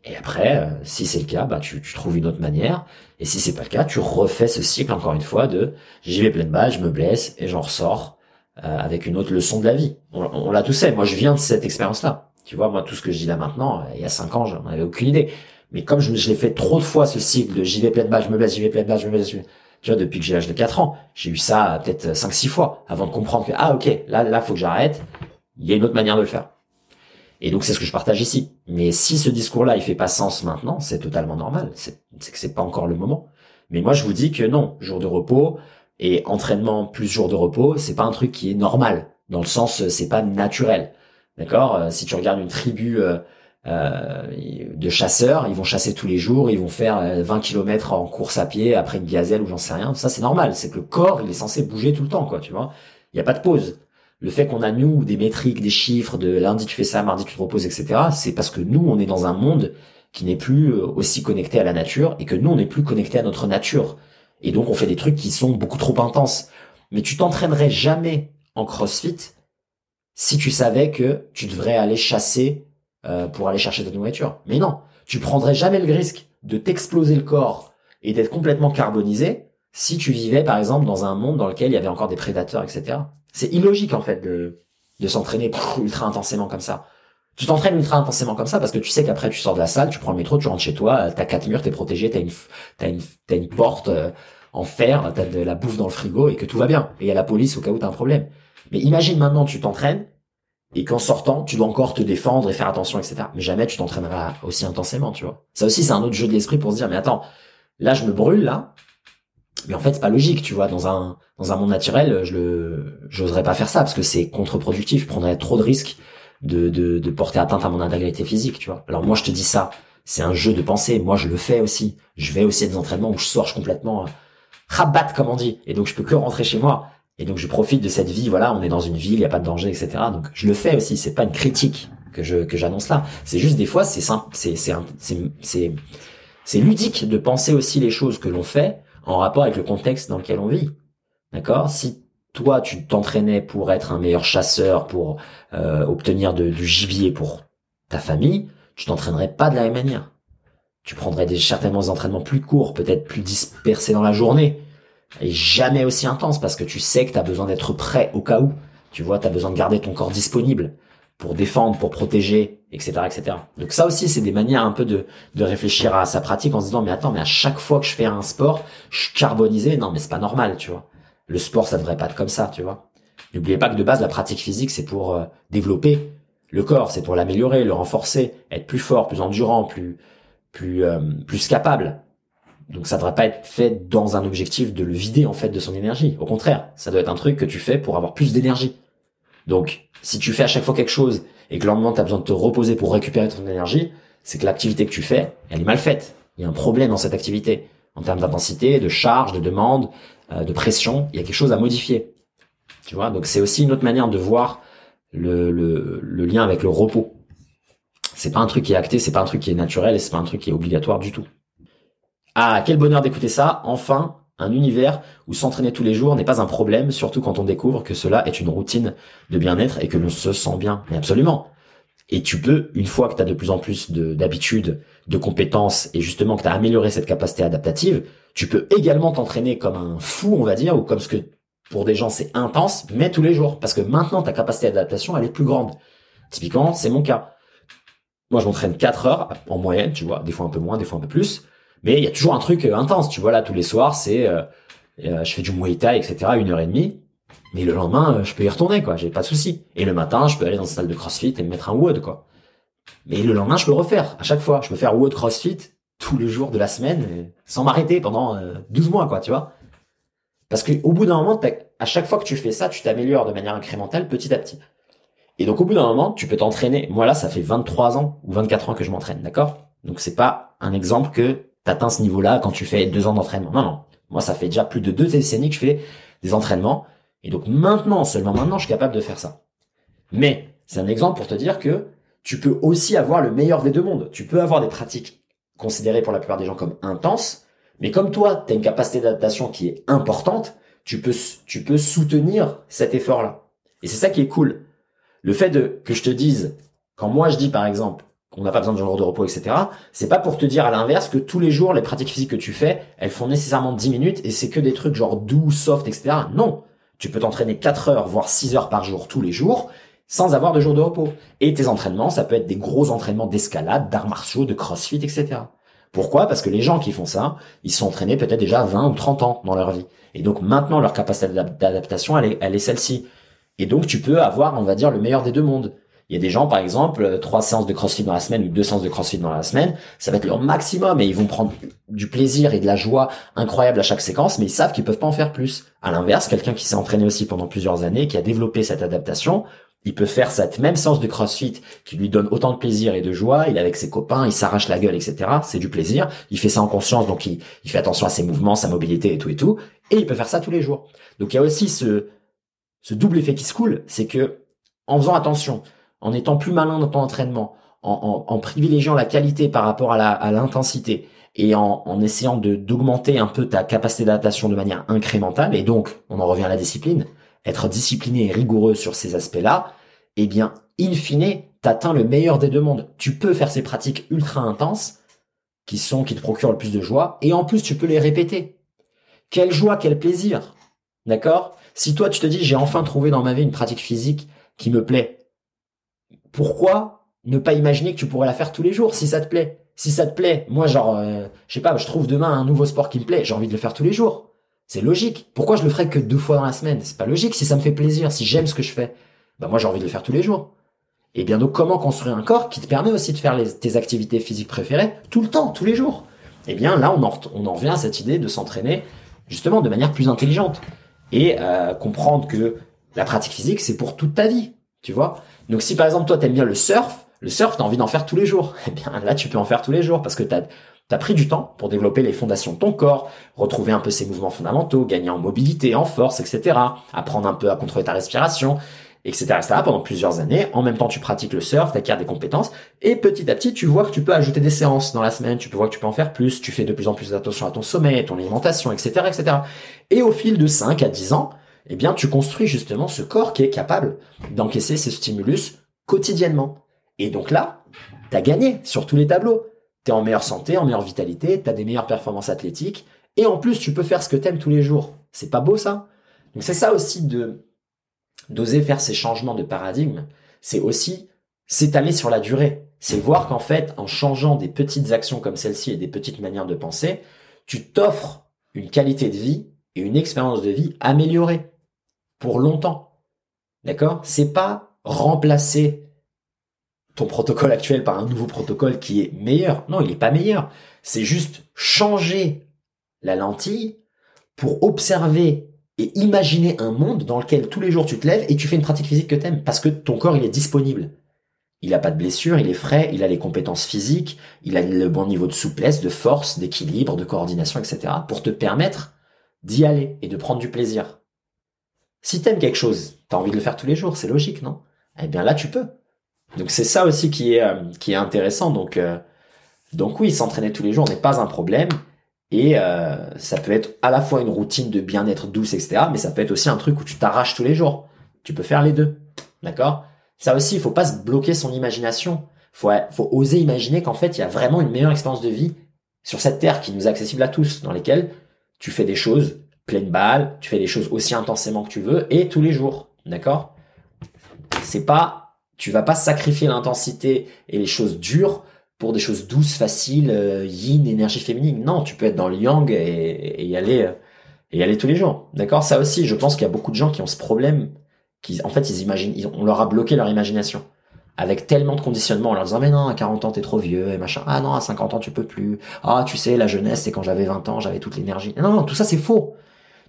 Et après, euh, si c'est le cas, bah tu, trouves une autre manière. Et si c'est pas le cas, tu refais ce cycle encore une fois de j'y vais pleine balle, je me blesse et j'en ressors avec une autre leçon de la vie. On, l'a tous fait. Moi, je viens de cette expérience-là. Tu vois, moi, tout ce que je dis là maintenant, euh, il y a cinq ans, j'en avais aucune idée. Mais comme je, je l'ai fait trop de fois, ce cycle de j'y vais plein de balles, je me blesse, j'y vais plein de balles, je me blesse, tu vois, depuis que j'ai l'âge de 4 ans, j'ai eu ça euh, peut-être 5-6 fois avant de comprendre que, ah, ok, là, là, faut que j'arrête. Il y a une autre manière de le faire. Et donc, c'est ce que je partage ici. Mais si ce discours-là, il fait pas sens maintenant, c'est totalement normal. C'est que c'est pas encore le moment. Mais moi, je vous dis que non, jour de repos, et entraînement plus jour de repos, c'est pas un truc qui est normal. Dans le sens, c'est pas naturel. D'accord? Euh, Si tu regardes une tribu euh, euh, de chasseurs, ils vont chasser tous les jours, ils vont faire 20 km en course à pied après une gazelle ou j'en sais rien. Ça, c'est normal. C'est que le corps, il est censé bouger tout le temps, quoi. Tu vois? Il n'y a pas de pause. Le fait qu'on a nous des métriques, des chiffres de lundi tu fais ça, mardi tu te reposes, etc. C'est parce que nous, on est dans un monde qui n'est plus aussi connecté à la nature et que nous, on n'est plus connecté à notre nature. Et donc on fait des trucs qui sont beaucoup trop intenses. Mais tu t'entraînerais jamais en CrossFit si tu savais que tu devrais aller chasser euh, pour aller chercher ta nourriture. Mais non, tu prendrais jamais le risque de t'exploser le corps et d'être complètement carbonisé si tu vivais par exemple dans un monde dans lequel il y avait encore des prédateurs, etc. C'est illogique en fait de, de s'entraîner ultra intensément comme ça. Tu t'entraînes ultra intensément comme ça parce que tu sais qu'après tu sors de la salle, tu prends le métro, tu rentres chez toi, t'as quatre murs, t'es protégé, t'as une, t'as une, t'as une porte euh, en fer, t'as de la bouffe dans le frigo et que tout va bien. Et il y a la police au cas où t'as un problème. Mais imagine maintenant tu t'entraînes et qu'en sortant tu dois encore te défendre et faire attention, etc. Mais jamais tu t'entraîneras aussi intensément, tu vois. Ça aussi c'est un autre jeu de l'esprit pour se dire mais attends, là je me brûle là, mais en fait c'est pas logique, tu vois. Dans un dans un monde naturel, je le j'oserais pas faire ça parce que c'est contre-productif, prendrais trop de risques de, de, de porter atteinte à mon intégrité physique, tu vois. Alors moi, je te dis ça, c'est un jeu de pensée. Moi, je le fais aussi. Je vais aussi à des entraînements où je sors, complètement euh, rabat, comme on dit. Et donc, je peux que rentrer chez moi. Et donc, je profite de cette vie. Voilà, on est dans une ville, il y a pas de danger, etc. Donc, je le fais aussi. C'est pas une critique que je que j'annonce là. C'est juste des fois, c'est simple, c'est c'est c'est c'est ludique de penser aussi les choses que l'on fait en rapport avec le contexte dans lequel on vit. D'accord? Si toi tu t'entraînais pour être un meilleur chasseur, pour euh, obtenir du gibier pour ta famille, tu t'entraînerais pas de la même manière. Tu prendrais des, certainement des entraînements plus courts, peut-être plus dispersés dans la journée, et jamais aussi intenses parce que tu sais que tu as besoin d'être prêt au cas où. Tu vois, tu as besoin de garder ton corps disponible pour défendre, pour protéger, etc., etc. Donc ça aussi, c'est des manières un peu de, de réfléchir à sa pratique en se disant, mais attends, mais à chaque fois que je fais un sport, je suis carbonisé. Non, mais c'est pas normal, tu vois. Le sport, ça devrait pas être comme ça, tu vois. N'oubliez pas que de base, la pratique physique, c'est pour euh, développer le corps, c'est pour l'améliorer, le renforcer, être plus fort, plus endurant, plus plus euh, plus capable. Donc ça devrait pas être fait dans un objectif de le vider en fait de son énergie. Au contraire, ça doit être un truc que tu fais pour avoir plus d'énergie. Donc si tu fais à chaque fois quelque chose et que le lendemain tu besoin de te reposer pour récupérer ton énergie, c'est que l'activité que tu fais, elle est mal faite. Il y a un problème dans cette activité en termes d'intensité, de charge, de demande, de pression. Il y a quelque chose à modifier. Tu vois, donc c'est aussi une autre manière de voir le, lien avec le repos. C'est pas un truc qui est acté, c'est pas un truc qui est naturel et c'est pas un truc qui est obligatoire du tout. Ah, quel bonheur d'écouter ça. Enfin, un univers où s'entraîner tous les jours n'est pas un problème, surtout quand on découvre que cela est une routine de bien-être et que l'on se sent bien. Mais absolument. Et tu peux, une fois que tu as de plus en plus d'habitudes, de, compétences, et justement que tu as amélioré cette capacité adaptative, tu peux également t'entraîner comme un fou, on va dire, ou comme ce que pour des gens c'est intense, mais tous les jours. Parce que maintenant, ta capacité d'adaptation, elle est plus grande. Typiquement, c'est mon cas. Moi, je m'entraîne 4 heures en moyenne, tu vois, des fois un peu moins, des fois un peu plus. Mais il y a toujours un truc euh, intense, tu vois, là, tous les soirs, c'est... Euh, euh, je fais du Muay Thai, etc., une heure et demie. Mais le lendemain, je peux y retourner, quoi. J'ai pas de souci. Et le matin, je peux aller dans une salle de CrossFit et me mettre un WOD, quoi. Mais le lendemain, je peux refaire à chaque fois. Je peux faire WOD CrossFit tous les jours de la semaine sans m'arrêter pendant 12 mois, quoi, tu vois. Parce que au bout d'un moment, à chaque fois que tu fais ça, tu t'améliores de manière incrémentale petit à petit. Et donc au bout d'un moment, tu peux t'entraîner. Moi là, ça fait 23 ans ou 24 ans que je m'entraîne, d'accord? Donc c'est pas un exemple que t'atteins ce niveau-là quand tu fais deux ans d'entraînement. Non, non. Moi, ça fait déjà plus de deux décennies que je fais des entraînements. Et donc maintenant, seulement maintenant, je suis capable de faire ça. Mais c'est un exemple pour te dire que tu peux aussi avoir le meilleur des deux mondes. Tu peux avoir des pratiques considérées pour la plupart des gens comme intenses, mais comme toi, tu as une capacité d'adaptation qui est importante, tu peux, tu peux soutenir cet effort-là. Et c'est ça qui est cool. Le fait de, que je te dise, quand moi je dis par exemple qu'on n'a pas besoin de jour de repos, etc., c'est pas pour te dire à l'inverse que tous les jours, les pratiques physiques que tu fais, elles font nécessairement 10 minutes et c'est que des trucs genre doux, soft, etc. Non. Tu peux t'entraîner 4 heures, voire 6 heures par jour tous les jours, sans avoir de jour de repos. Et tes entraînements, ça peut être des gros entraînements d'escalade, d'arts martiaux, de crossfit, etc. Pourquoi? Parce que les gens qui font ça, ils sont entraînés peut-être déjà 20 ou 30 ans dans leur vie. Et donc maintenant, leur capacité d'adaptation, elle est, elle est celle-ci. Et donc tu peux avoir, on va dire, le meilleur des deux mondes. Il y a des gens, par exemple, trois séances de crossfit dans la semaine ou deux séances de crossfit dans la semaine, ça va être leur maximum et ils vont prendre du plaisir et de la joie incroyable à chaque séquence, mais ils savent qu'ils peuvent pas en faire plus. À l'inverse, quelqu'un qui s'est entraîné aussi pendant plusieurs années, qui a développé cette adaptation, il peut faire cette même séance de crossfit qui lui donne autant de plaisir et de joie. Il est avec ses copains, il s'arrache la gueule, etc. C'est du plaisir. Il fait ça en conscience, donc il, fait attention à ses mouvements, sa mobilité et tout et tout. Et il peut faire ça tous les jours. Donc il y a aussi ce, ce double effet qui se coule, c'est que en faisant attention, en étant plus malin dans ton entraînement, en, en, privilégiant la qualité par rapport à l'intensité et en, en essayant d'augmenter un peu ta capacité d'adaptation de manière incrémentale, et donc on en revient à la discipline, être discipliné et rigoureux sur ces aspects-là, eh bien, in fine, t'atteins le meilleur des deux mondes. Tu peux faire ces pratiques ultra intenses, qui sont, qui te procurent le plus de joie, et en plus, tu peux les répéter. Quelle joie, quel plaisir. D'accord? Si toi, tu te dis, j'ai enfin trouvé dans ma vie une pratique physique qui me plaît, pourquoi ne pas imaginer que tu pourrais la faire tous les jours si ça te plaît? Si ça te plaît, moi, genre, euh, je sais pas, je trouve demain un nouveau sport qui me plaît, j'ai envie de le faire tous les jours. C'est logique. Pourquoi je le ferais que deux fois dans la semaine? C'est pas logique. Si ça me fait plaisir, si j'aime ce que je fais, bah moi j'ai envie de le faire tous les jours. Et bien donc comment construire un corps qui te permet aussi de faire tes activités physiques préférées tout le temps, tous les jours? Eh bien là on en, on en revient à cette idée de s'entraîner justement de manière plus intelligente et euh, comprendre que la pratique physique c'est pour toute ta vie, tu vois? Donc si par exemple toi t'aimes bien le surf, le surf t'as envie d'en faire tous les jours, eh bien là tu peux en faire tous les jours parce que t'as T'as pris du temps pour développer les fondations de ton corps, retrouver un peu ses mouvements fondamentaux, gagner en mobilité, en force, etc. Apprendre un peu à contrôler ta respiration, etc., etc. pendant plusieurs années. En même temps, tu pratiques le surf, t'acquiers des compétences, et petit à petit, tu vois que tu peux ajouter des séances dans la semaine, tu peux voir que tu peux en faire plus, tu fais de plus en plus attention à ton sommeil, ton alimentation, etc., etc. Et au fil de 5 à 10 ans, eh bien, tu construis justement ce corps qui est capable d'encaisser ces stimulus quotidiennement. Et donc là, t'as gagné sur tous les tableaux t'es en meilleure santé, en meilleure vitalité, t'as des meilleures performances athlétiques, et en plus tu peux faire ce que t'aimes tous les jours. C'est pas beau ça? Donc c'est ça aussi de d'oser faire ces changements de paradigme, c'est aussi s'étaler sur la durée. C'est voir qu'en fait, en changeant des petites actions comme celle-ci et des petites manières de penser, tu t'offres une qualité de vie et une expérience de vie améliorée pour longtemps. D'accord? C'est pas remplacer ton protocole actuel par un nouveau protocole qui est meilleur. Non, il n'est pas meilleur. C'est juste changer la lentille pour observer et imaginer un monde dans lequel tous les jours tu te lèves et tu fais une pratique physique que t'aimes parce que ton corps il est disponible. Il n'a pas de blessure, il est frais, il a les compétences physiques, il a le bon niveau de souplesse, de force, d'équilibre, de coordination, etc. pour te permettre d'y aller et de prendre du plaisir. Si t'aimes quelque chose, t'as envie de le faire tous les jours, c'est logique, non? Eh bien là, tu peux. Donc c'est ça aussi qui est euh, qui est intéressant. Donc euh, donc oui, s'entraîner tous les jours n'est pas un problème. Et euh, ça peut être à la fois une routine de bien-être douce, etc. Mais ça peut être aussi un truc où tu t'arraches tous les jours. Tu peux faire les deux. D'accord? Ça aussi, il faut pas se bloquer son imagination. Faut, faut oser imaginer qu'en fait, il y a vraiment une meilleure expérience de vie sur cette terre qui nous est accessible à tous, dans lesquelles tu fais des choses pleine balle, tu fais des choses aussi intensément que tu veux et tous les jours. D'accord? C'est pas, tu vas pas sacrifier l'intensité et les choses dures pour des choses douces, faciles, euh, yin, énergie féminine. Non, tu peux être dans le yang et, y aller euh, et y aller tous les jours. D'accord? Ça aussi, je pense qu'il y a beaucoup de gens qui ont ce problème, qui en fait ils imaginent, on leur a bloqué leur imagination. Avec tellement de conditionnement en leur disant mais non à 40 ans t'es trop vieux et machin. Ah non à 50 ans tu peux plus. Ah tu sais la jeunesse c'est quand j'avais 20 ans j'avais toute l'énergie. Non non tout ça c'est faux.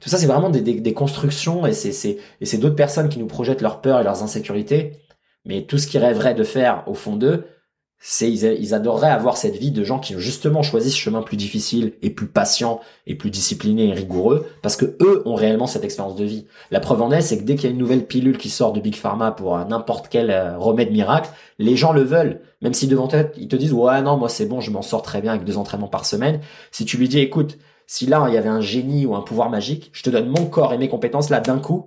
Tout ça c'est vraiment des, des, des, constructions et c'est c'est et c'est d'autres personnes qui nous projettent leurs peurs et leurs insécurités mais tout ce qu'ils rêveraient de faire au fond d'eux c'est ils, adoreraient avoir cette vie de gens qui ont justement choisi ce chemin plus difficile et plus patient et plus discipliné et rigoureux parce que eux ont réellement cette expérience de vie. La preuve en est, c'est que dès qu'il y a une nouvelle pilule qui sort de Big Pharma pour n'importe quel euh, remède miracle, les gens le veulent. Même si devant toi, ils te disent ouais non moi c'est bon, je m'en sors très bien avec deux entraînements par semaine. Si tu lui dis écoute, si là il y avait un génie ou un pouvoir magique, je te donne mon corps et mes compétences là d'un coup,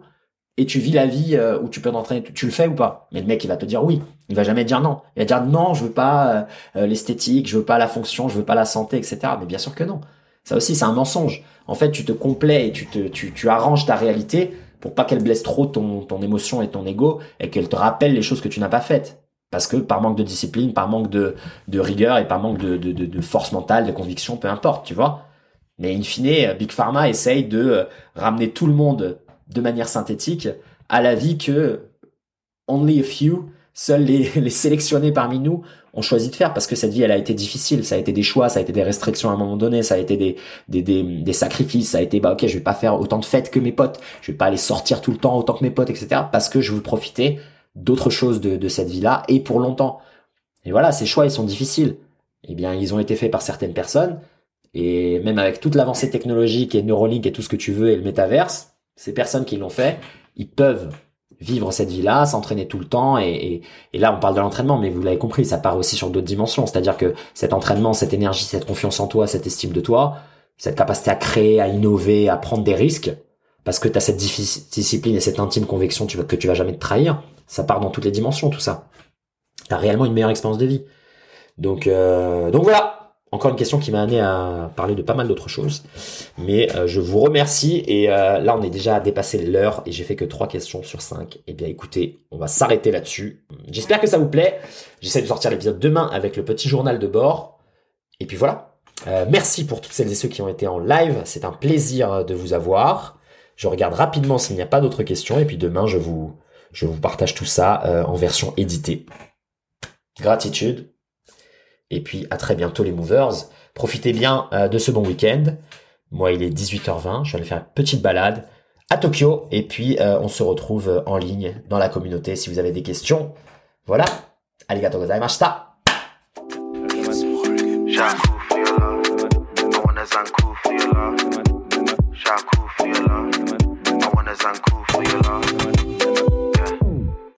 et tu vis la vie euh, où tu peux t'entraîner, tu, le fais ou pas? Mais le mec, il va te dire oui. Il va jamais dire non. Il va dire non, je veux pas euh, euh, l'esthétique, je veux pas la fonction, je veux pas la santé, etc. Mais bien sûr que non. Ça aussi, c'est un mensonge. En fait, tu te complais et tu te, tu, tu arranges ta réalité pour pas qu'elle blesse trop ton, ton émotion et ton ego et qu'elle te rappelle les choses que tu n'as pas faites. Parce que par manque de discipline, par manque de, de rigueur et par manque de, de, de, de force mentale, de conviction, peu importe, tu vois. Mais in fine, Big Pharma essaye de ramener tout le monde de manière synthétique à la vie que only a few, seuls les, sélectionnés parmi nous ont choisi de faire parce que cette vie elle a été difficile, ça a été des choix, ça a été des restrictions à un moment donné, ça a été des sacrifices, ça a été bah ok je vais pas faire autant de fêtes que mes potes, je vais pas aller sortir tout le temps autant que mes potes, etc. parce que je veux profiter d'autres choses de, de cette vie-là et pour longtemps. Et voilà, ces choix ils sont difficiles. Eh bien ils ont été faits par certaines personnes et même avec toute l'avancée technologique et Neuralink et tout ce que tu veux et le métaverse, ces personnes qui l'ont fait, ils peuvent vivre cette vie-là, s'entraîner tout le temps. Et, et, là, on parle de l'entraînement, mais vous l'avez compris, ça part aussi sur d'autres dimensions. C'est-à-dire que cet entraînement, cette énergie, cette confiance en toi, cette estime de toi, cette capacité à créer, à innover, à prendre des risques, parce que tu as cette discipline et cette intime conviction que tu vas jamais te trahir, ça part dans toutes les dimensions, tout ça. Tu as réellement une meilleure expérience de vie. Donc, euh, donc voilà, encore une question qui m'a amené à parler de pas mal d'autres choses. Mais euh, je vous remercie. Et euh, là, on est déjà dépassé l'heure et j'ai fait que trois questions sur cinq. Eh bien, écoutez, on va s'arrêter là-dessus. J'espère que ça vous plaît. J'essaie de sortir l'épisode demain avec le petit journal de bord. Et puis voilà. Euh, merci pour toutes celles et ceux qui ont été en live. C'est un plaisir de vous avoir. Je regarde rapidement s'il n'y a pas d'autres questions. Et puis demain, je vous, je vous partage tout ça en version éditée. Gratitude. Et puis à très bientôt les movers. Profitez bien euh, de ce bon week-end. Moi il est 18h20, je vais aller faire une petite balade à Tokyo et puis euh, on se retrouve euh, en ligne dans la communauté si vous avez des questions. Voilà. Arigato gozaimashita. I